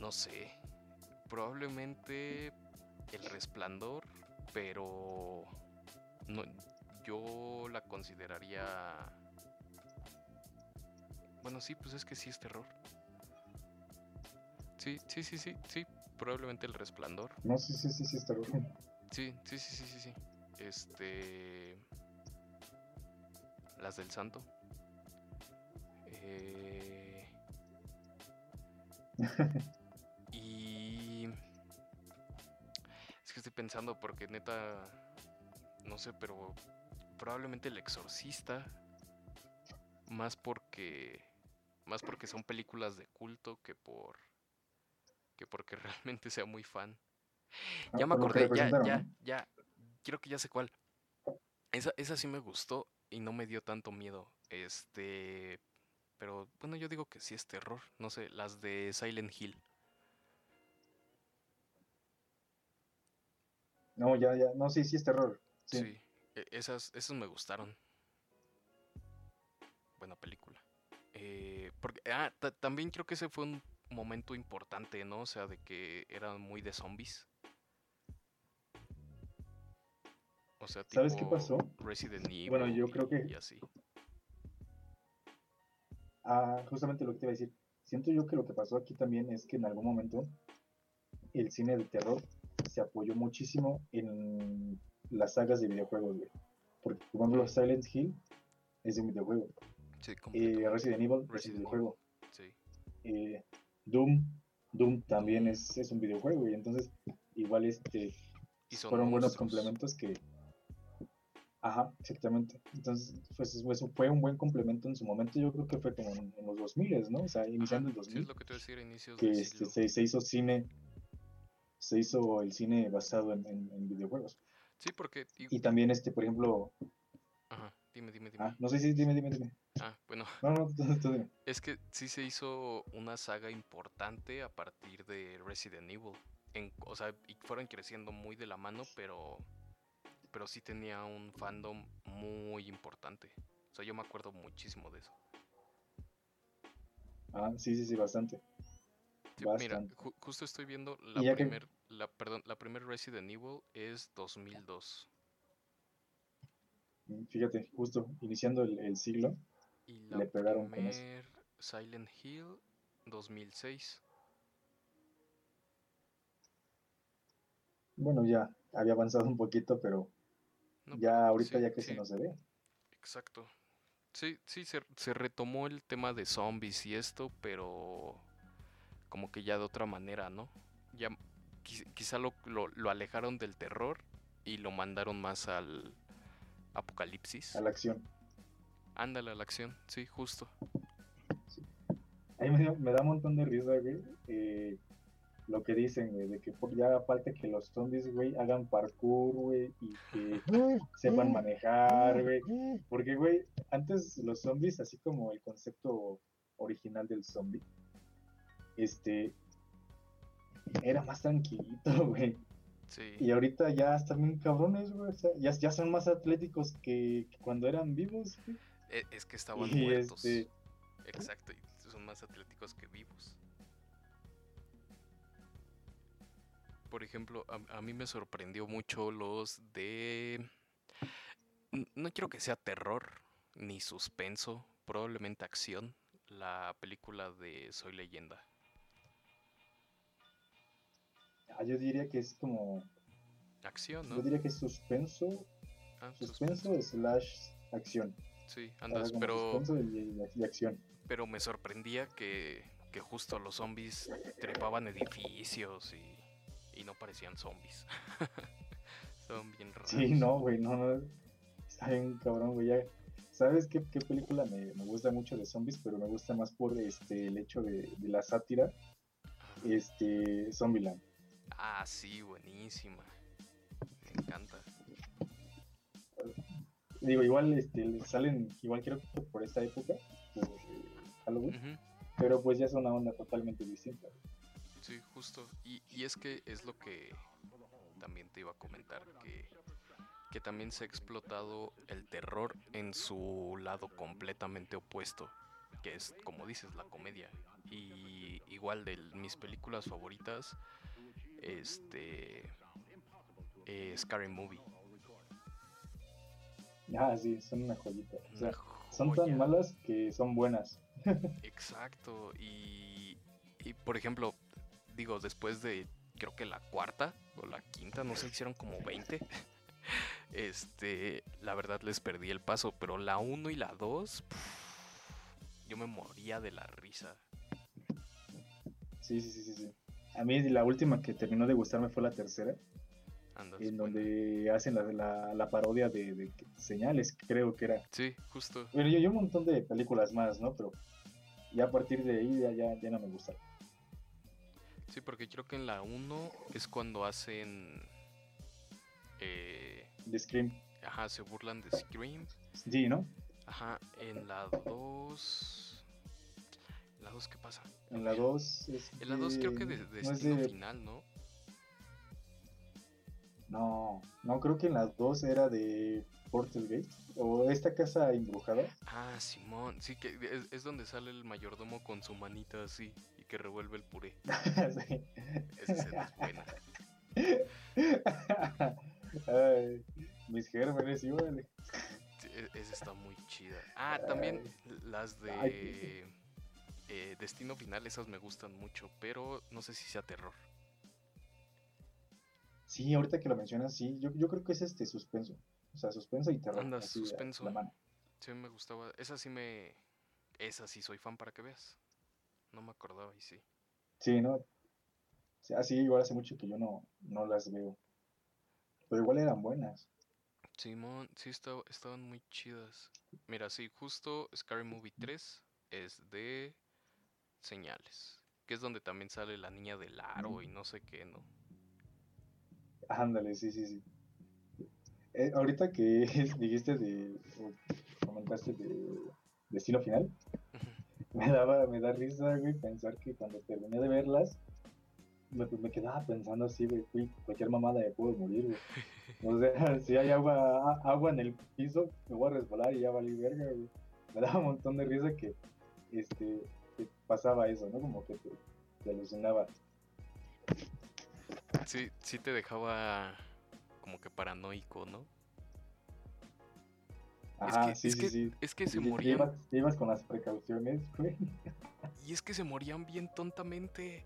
No sé. Probablemente El Resplandor, pero. No, yo la consideraría. Bueno, sí, pues es que sí es terror. Sí, sí, sí, sí, sí. Probablemente El Resplandor. No, sí, sí, sí, sí, está bien. Sí, sí, sí, sí, sí, sí. Este. Las del Santo. Eh, *laughs* que estoy pensando porque neta. No sé, pero. Probablemente El Exorcista. Más porque. Más porque son películas de culto que por. Que porque *laughs* realmente sea muy fan. Ya Ah, me lo que acordé, ya, ya, ya. Creo que ya sé cuál. Esa, esa sí me gustó y no me dio tanto miedo. Este. Pero bueno, yo digo que sí es terror. No sé, las de Silent Hill. No, ya, ya, no, sí, sí es terror. Sí. Sí. e- esas, esas me gustaron. Buena película. Eh, porque, ah, ta- también creo que ese fue un momento importante, ¿no? O sea, de que eran muy de zombies. O sea, ¿Sabes qué pasó? Resident Evil. Bueno, yo creo que- Y así. Ah, justamente lo que te iba a decir. Siento yo que lo que pasó aquí también es que en algún momento el cine de terror se apoyó muchísimo en las sagas de videojuegos, güey. Porque, por ejemplo, Silent Hill es un videojuego. Sí, Eh. Resident Evil es un videojuego. Sí. Eh, Doom, Doom también es, es un videojuego, y entonces igual este Y fueron buenos complementos que... Ajá, exactamente. Entonces, pues, pues, fue un buen complemento en su momento, yo creo que fue como en, en los 2000, ¿no? O sea, iniciando el Ajá, Sí, 2000, es lo que te iba a decir a inicios que del este, siglo. se, se hizo cine, se hizo el cine basado en, en- en videojuegos. Sí, porque... y- Y también, este, por ejemplo, Ajá, dime, dime, dime. ah, no sé si, dime, dime, dime. Ah, bueno, No, no, tú, tú dime. es que sí se hizo una saga importante a partir de Resident Evil. En, o sea, y fueron creciendo muy de la mano, pero pero sí tenía un fandom muy importante. O sea, yo me acuerdo muchísimo de eso. Ah, sí, sí, sí, bastante. Mira, ju- justo estoy viendo la que- primer, la, perdón, la primer Resident Evil es 2002 Mm, Fíjate, justo iniciando el, el siglo, y la Le pegaron con eso. Silent Hill 2006. bueno, ya había avanzado un poquito, pero No, ya ahorita sí, ya que sí, no se ve. Exacto. Sí, sí, se, se retomó el tema de zombies y esto, pero como que ya de otra manera, ¿no? Ya qui- quizá lo, lo, lo alejaron del terror y lo mandaron más al apocalipsis. a la acción. Ándale a la acción, sí, justo. A mí me, me da un montón de risa, güey, eh, lo que dicen, güey, de que ya falta que los zombies, güey, hagan parkour, güey, y que *laughs* sepan manejar, güey. Porque, güey, antes los zombies, así como el concepto original del zombie, este, era más tranquilito, *laughs* güey. Sí. Y ahorita ya están bien cabrones, güey. O sea, ya, ya son más atléticos que, que cuando eran vivos, güey. E- Es que estaban Y muertos. este, Exacto, y son más atléticos que vivos. Por ejemplo, a, a mí me sorprendió mucho los de... No quiero que sea terror ni suspenso, probablemente acción, la película de Soy leyenda. Ah, yo diría que es como, Acción, ¿no? yo diría que es suspenso, Ah, suspenso slash acción. Sí, andas, pero, suspenso y, y- acción. pero me sorprendía que, que justo los zombies trepaban edificios y, y no parecían zombies. *laughs* Estaban bien raros. Sí, no, güey, no, no. Está bien cabrón, güey. ya- ¿Sabes qué, qué película me, me gusta mucho de zombies? Pero me gusta más por este el hecho de, de la sátira. Este, Zombieland. Ah, sí, buenísima. Me encanta. Digo, igual este, salen, igual creo que por esta época, por eh, Halloween. Pero pues ya es una onda totalmente distinta. Sí, justo. Y, y es que es lo que también te iba a comentar, que, que también se ha explotado el terror en su lado completamente opuesto, que es, como dices, la comedia. Y igual de mis películas favoritas, este... eh, Scary Movie. Ah, sí, son una joyita. O sea, Una son tan malas que son buenas. *laughs* Exacto. Y, y por ejemplo, digo, después de creo que la cuarta o la quinta, no sé, hicieron como 20. *laughs* Este, la verdad les perdí el paso, pero la 1 y la 2, yo me moría de la risa. Sí, sí, sí, sí. A mí la última que terminó de gustarme fue la tercera, Andas en donde hacen la, la, la parodia de, de señales, creo que era. Sí, justo. Bueno, yo, yo un montón de películas más, ¿no? Pero ya a partir de ahí ya, ya, ya no me gusta. Sí, porque creo que en la 1 es cuando hacen... eh, The Scream. ajá, se burlan de Scream. Sí, ¿no? Ajá, en la 2... ¿En la 2 qué pasa? En la 2 es. En la 2 creo que de- de, no es destino de- final, ¿no? No, no, creo que en la 2 era de Portal Gate. O esta casa embrujada. Ah, Simón, sí que es, es donde sale el mayordomo con su manita así y que revuelve el puré. *laughs* Sí. Esa escena es *laughs* buena. Ay, mis gérmenes. Sí, e- esa está muy chida. Ah, también las de Ay, eh, Destino Final, esas me gustan mucho, pero no sé si sea terror. Sí, ahorita que lo mencionas, sí, yo, yo creo que es este suspenso. O sea, suspenso y terror. Anda, así suspenso. de mano. Sí, me gustaba. Esa sí me. Esa sí soy fan para que veas. No me acordaba y sí. Sí, ¿no? Sí, Así igual hace mucho que yo no, no las veo. Pero igual eran buenas. Simón, sí esta- estaban muy chidas. Mira, sí, justo Scary Movie 3 es de señales. Que es donde también sale la niña del aro y no sé qué, ¿no? Ándale, sí, sí, sí. Eh, ahorita que *laughs* dijiste de, comentaste de Destino Final, me daba, me da risa, güey, pensar que cuando terminé de verlas, me, pues, me quedaba pensando así, güey, güey, cualquier mamada me puedo morir, güey. *laughs* O sea, *laughs* si hay agua, agua en el piso, me voy a resbalar y ya valí verga, güey. Me daba un montón de risa que, este, pasaba eso, ¿no? Como que te, te alucinaba. Sí, sí te dejaba como que paranoico, ¿no? Ajá, que- sí, es sí, que- sí. Es que se Y te morían. ibas, te ibas con las precauciones, güey. *laughs* Y es que se morían bien tontamente.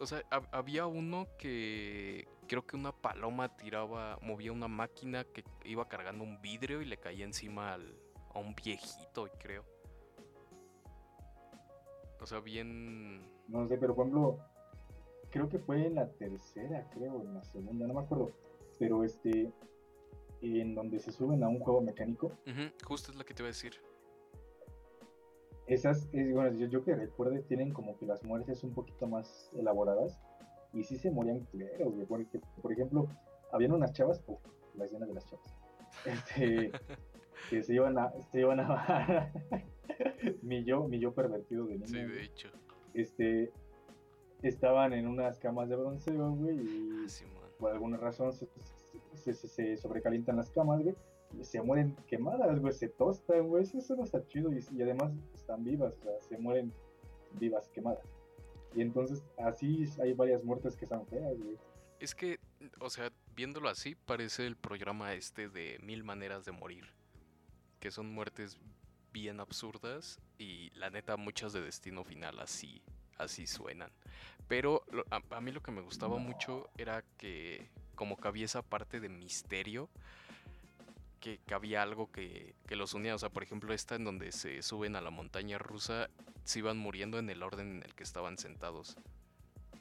O sea, hab- había uno que creo que una paloma tiraba, movía una máquina que iba cargando un vidrio y le caía encima al, a un viejito, creo. O sea, bien... No sé, pero por ejemplo, creo que fue en la tercera, creo, en la segunda, no me acuerdo. Pero este, en donde se suben a un juego mecánico, justo es lo que te iba a decir. esas, es, bueno, yo, yo que recuerde, tienen como que las muertes un poquito más elaboradas. Y sí se morían güey. Porque, por ejemplo, habían unas chavas, uf, la escena de las chavas, *laughs* este, que se iban a, se iban a *laughs* mi yo, mi yo pervertido de niño. Sí, de hecho. este, estaban en unas camas de bronceo, güey, y Ah, por alguna razón se, se, se- se sobrecalientan las camas, güey, y se mueren quemadas, güey, se tostan, güey, eso, eso no está chido, y, y además están vivas, o sea, se mueren vivas quemadas. Y entonces, así hay varias muertes que son feas, güey. Es que, o sea, viéndolo así, parece el programa este de Mil Maneras de Morir. Que son muertes bien absurdas y la neta muchas de Destino Final así, así suenan. Pero lo- a, a mí lo que me gustaba No. mucho era que como que había esa parte de misterio, que, que había algo que, que los unía. O sea, por ejemplo, esta en donde se suben a la montaña rusa, se iban muriendo en el orden en el que estaban sentados.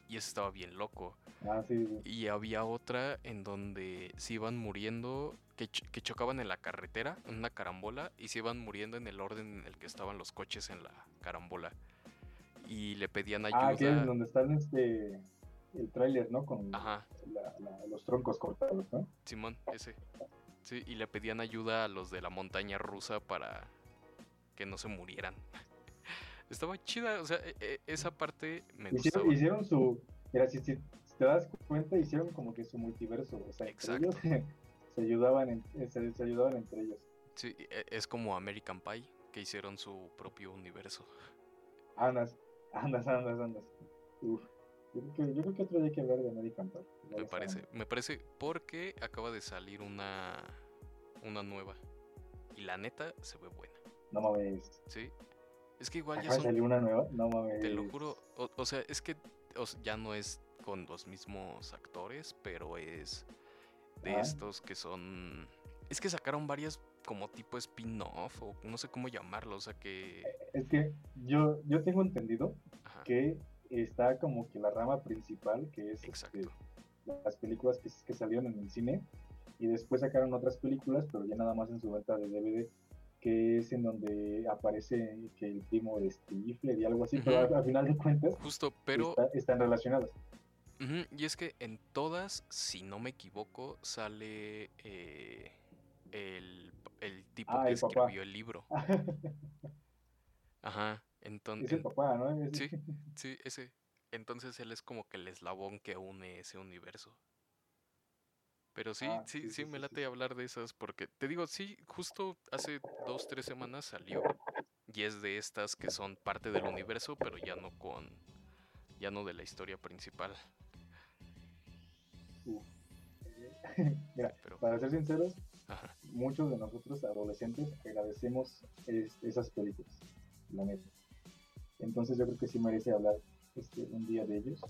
Y eso estaba bien loco. Ah, sí, sí. Y había otra en donde se iban muriendo, que, ch- que chocaban en la carretera, en una carambola, y se iban muriendo en el orden en el que estaban los coches en la carambola. Y le pedían Ah, que es ayuda. donde están este, el tráiler, ¿no? Con Ajá, la- la- los troncos cortados, ¿no? Simón, ese. Sí, y le pedían ayuda a los de la montaña rusa para que no se murieran. Estaba chida, o sea, e- e- esa parte me Hicieron, gustaba. hicieron su. Mira, si, si- si te das cuenta, hicieron como que su multiverso. O sea, entre Exacto. ellos *laughs* se ayudaban, en- se, se ayudaban entre ellos. Sí, e- es como American Pie, que hicieron su propio universo. Andas, andas, andas, andas. Uf. Yo creo, que, yo creo que otro día hay que hablar de American Pie. Me parece, me parece porque acaba de salir una una nueva y la neta se ve buena, No mames. ¿sí? Es que igual ya son, salir una nueva. No mames. te lo juro, o, o sea, es que o ya no es con los mismos actores, pero es de Ah. estos que son es que sacaron varias como tipo spin-off o no sé cómo llamarlo, o sea que Es que yo, yo tengo entendido ajá, que está como que la rama principal, que es este, las películas que, que salieron en el cine y después sacaron otras películas, pero ya nada más en su venta de DVD, que es en donde aparece que el primo de Stifler y algo así, pero al, al final de cuentas Justo, pero está- están relacionadas. Y es que en todas, si no me equivoco, sale eh, el, el tipo Ah, que el papá. escribió el libro. *laughs* Ajá, es entonces, el papá, ¿no? Es- sí, *laughs* sí, ese. Entonces él es como que el eslabón que une ese universo. Pero sí, Ah, sí, sí, sí, sí, me late hablar de esas porque te digo, sí, justo hace dos, tres semanas salió y es de estas que son parte del universo, pero ya no con, ya no de la historia principal. *laughs* Mira, Pero, para ser sinceros, ajá. muchos de nosotros adolescentes agradecemos es- esas películas, la neta. Entonces yo creo que sí merece hablar este, un día de ellos.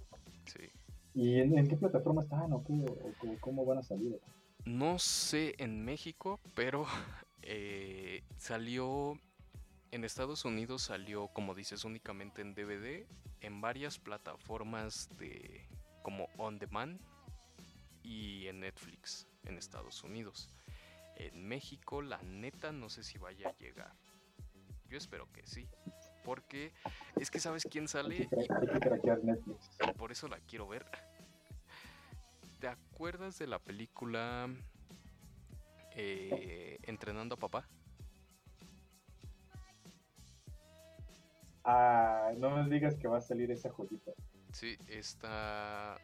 Sí. ¿Y en, qué plataforma están o, qué, o, cómo van a salir? No sé en México, pero *laughs* eh, salió en Estados Unidos salió, como dices, únicamente en DVD, en varias plataformas de como on demand y en Netflix en Estados Unidos. En México, la neta, no sé si vaya a llegar. Yo espero que sí. Porque es que sabes quién sale. Por eso la quiero ver. ¿Te acuerdas de la película eh, Entrenando a Papá? Ah, no me digas que va a salir esa joyita. Sí, está.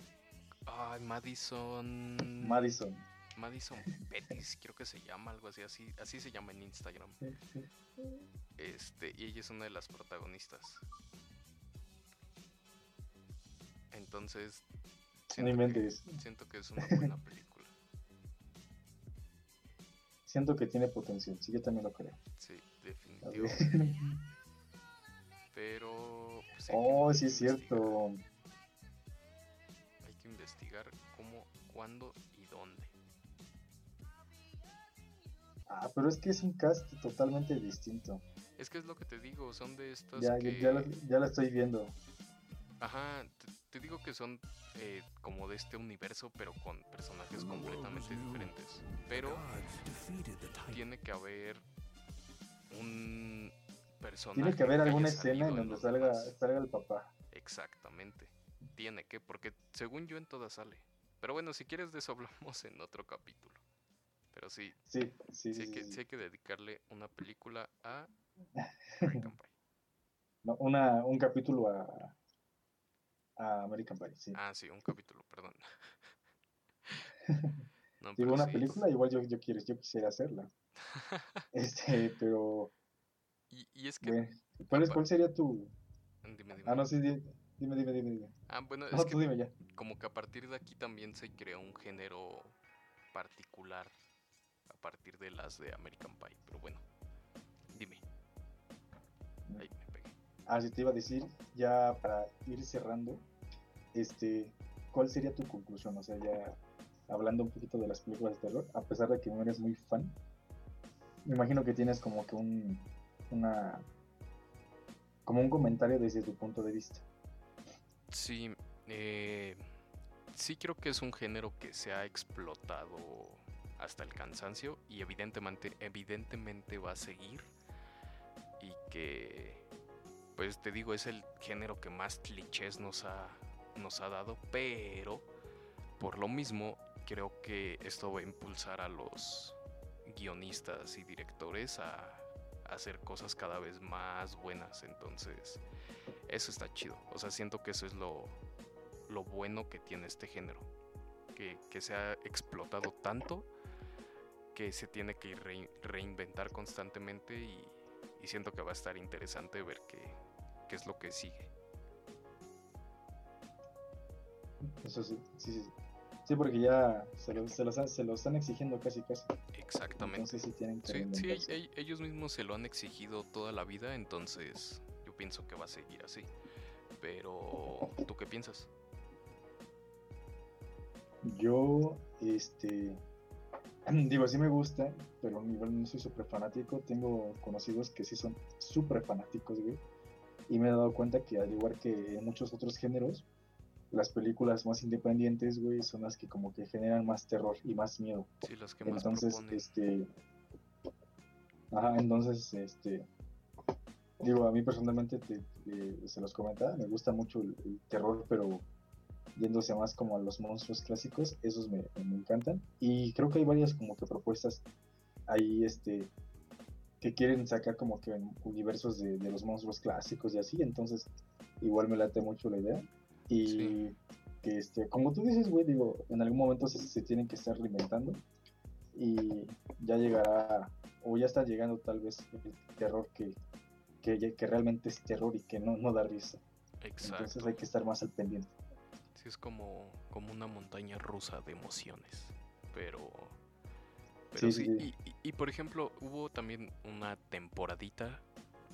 Ay, Madison. Madison. Madison Pettis, creo que se llama, algo así, así, así se llama en Instagram. Este, y ella es una de las protagonistas. Entonces, siento, que, siento que es una buena película. Siento que tiene potencial, sí, yo también lo creo. Sí, definitivamente. *laughs* Pero. Pues, oh, sí, es cierto. Hay que investigar cómo, cuándo y dónde. Ah, pero es que es un cast totalmente distinto. Es que es lo que te digo, son de estas. Ya, que... ya, la, ya la estoy viendo. Ajá, te, digo que son eh, como de este universo, pero con personajes completamente diferentes. Pero tiene que haber un tiene que haber alguna escena en donde salga, salga el papá. Exactamente. Tiene que, porque según yo en todas sale. Pero bueno, si quieres de eso hablamos en otro capítulo. Pero sí, sí, sí, sí, hay, que, hay que dedicarle una película a *laughs* American Pie. No, una, un capítulo a, a American Pie, sí. Ah, sí, un capítulo, perdón. *laughs* no, Digo, una película, igual yo, yo, quiero, yo quisiera hacerla. *laughs* este, pero y, es que... ¿cuál, es, ¿Cuál sería tu...? Dime, dime. Ah, no, sí, dime, dime, dime, dime. Ah, bueno, es que dime ya. como que a partir de aquí también se creó un género particular a partir de las de American Pie, pero bueno, dime. Ahí pegué. Ah, te iba a decir, ya para ir cerrando, este, ¿cuál sería tu conclusión? O sea, ya hablando un poquito de las películas de terror, a pesar de que no eres muy fan, me imagino que tienes como que un, una como un comentario desde tu punto de vista. Sí, eh, sí creo que es un género que se ha explotado hasta el cansancio y evidentemente, evidentemente va a seguir y que, pues te digo, es el género que más clichés nos ha, nos ha dado, pero por lo mismo creo que esto va a impulsar a los guionistas y directores a hacer cosas cada vez más buenas. Entonces, eso está chido. O sea, siento que eso es lo, lo bueno que tiene este género. Que, se ha explotado tanto que se tiene que reinventar constantemente y, siento que va a estar interesante ver qué, qué es lo que sigue. Eso sí, sí, sí. Sí, porque ya se, lo, se, lo están exigiendo casi casi. Exactamente. sí, tienen sí, sí, ellos mismos se lo han exigido toda la vida, entonces yo pienso que va a seguir así. Pero, ¿tú qué piensas? Yo, este, *clears throat* digo, sí me gusta, pero igual no soy súper fanático. Tengo conocidos que sí son súper fanáticos, güey. Y me he dado cuenta que al igual que en muchos otros géneros, las películas más independientes, güey, son las que como que generan más terror y más miedo. Sí, las que más Entonces, este... Ajá, entonces, este... Digo, a mí personalmente se los comentaba, me gusta mucho el, terror, pero yéndose más como a los monstruos clásicos, esos me, encantan. Y creo que hay varias como que propuestas ahí, este, que quieren sacar como que universos de, de los monstruos clásicos y así, entonces igual me late mucho la idea. Y que, este, como tú dices, güey, digo, en algún momento se, tienen que estar alimentando y ya llegará, o ya está llegando tal vez el terror que, que, que realmente es terror y que no, no da risa. Exacto. Entonces hay que estar más al pendiente. Sí, es como, como una montaña rusa de emociones, pero... Pero sí, Y, y, por ejemplo, hubo también una temporadita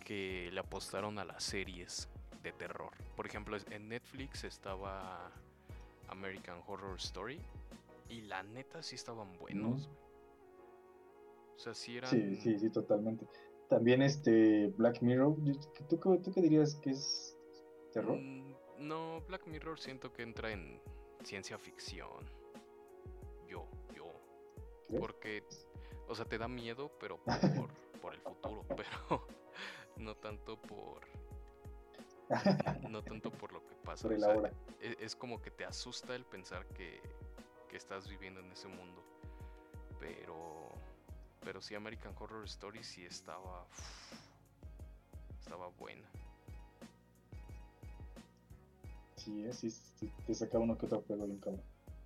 que le apostaron a las series de terror. Por ejemplo, en Netflix estaba American Horror Story y la neta sí estaban buenos. O sea, sí eran... Sí, sí, sí, totalmente. También este Black Mirror, ¿tú, tú qué dirías que es terror? Mm, no, Black Mirror siento que entra en ciencia ficción. Porque, o sea, te da miedo, pero por, *laughs* por el futuro, *laughs* pero no tanto por no tanto por lo que pasa. E, es, como que te asusta el pensar que, que, estás viviendo en ese mundo. Pero, pero sí, American Horror Story sí estaba, estaba buena. Sí, eh, sí, sí, te saca uno que otro pelo bien cabrón.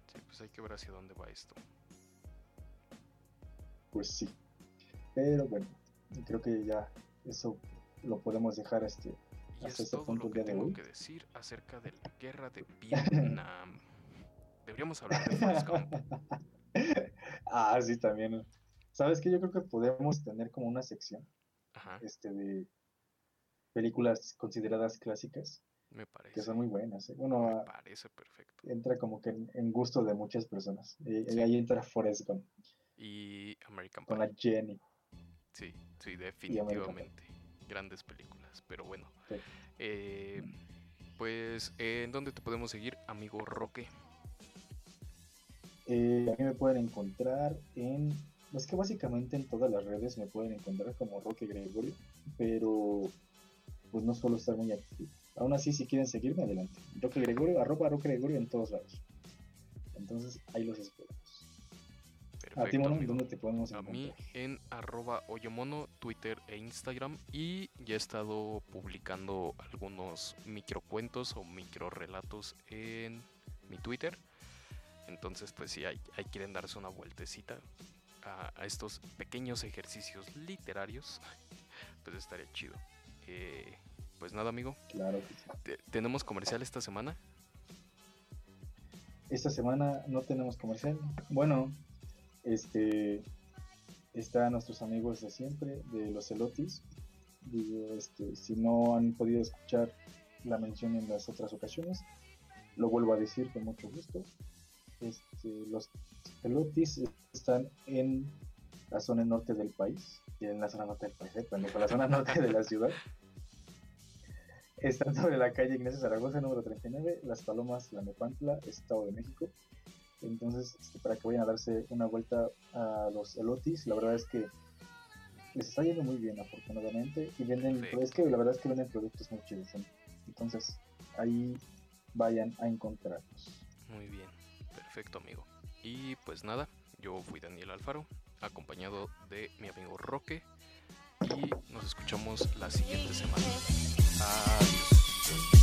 Sí, pues hay que ver hacia dónde va esto. Pues sí. Pero bueno, creo que ya eso lo podemos dejar este y es todo lo que tengo que decir acerca de la guerra de *laughs* Vietnam. Deberíamos hablar de Forrest *laughs* Gump. ah, sí, también. ¿Sabes qué? Yo creo que podemos tener como una sección este de películas consideradas clásicas. Me parece. Que son muy buenas. ¿eh? Me parece perfecto. Entra como que en, gusto de muchas personas. Y, ahí entra Forrest Gump. Y American Pie. Con la Jenny. Sí, sí, definitivamente. Grandes películas. Pero bueno, eh, pues, ¿en dónde te podemos seguir, amigo Roque? Eh, a mí me pueden encontrar en. Es que básicamente en todas las redes me pueden encontrar como Roque Gregorio, pero pues no suelo estar muy activo. Aún así, si quieren seguirme, adelante. Roque Gregorio, arroba Roque Gregorio en todos lados. Entonces, ahí los espero. A ti, ¿dónde te podemos encontrar? A mí en arroba oyomono, Twitter e Instagram. Y ya he estado publicando algunos microcuentos o microrelatos en mi Twitter. Entonces, pues si hay, quieren darse una vueltecita a, estos pequeños ejercicios literarios, *laughs* pues estaría chido. Eh, pues nada, amigo. Claro ¿Tenemos comercial esta semana? Esta semana no tenemos comercial. Bueno, este, están nuestros amigos de siempre, de los Elotis. Este, si no han podido escuchar la mención en las otras ocasiones, lo vuelvo a decir con mucho gusto. Este, los Elotis están en la zona norte del país, en la zona norte del país, ¿eh? la zona norte de la ciudad. Están sobre la calle Ignacio Zaragoza, número 39, Las Palomas, La Nepantla, Estado de México. Entonces, este, para que vayan a darse una vuelta a los elotis, la verdad es que les está yendo muy bien, afortunadamente. Y venden, es que la verdad es que venden productos muy chidos. Entonces, ahí vayan a encontrarlos. Muy bien, perfecto, amigo. Y pues nada, yo fui Daniel Alfaro, acompañado de mi amigo Roque. Y nos escuchamos la siguiente semana. Adiós.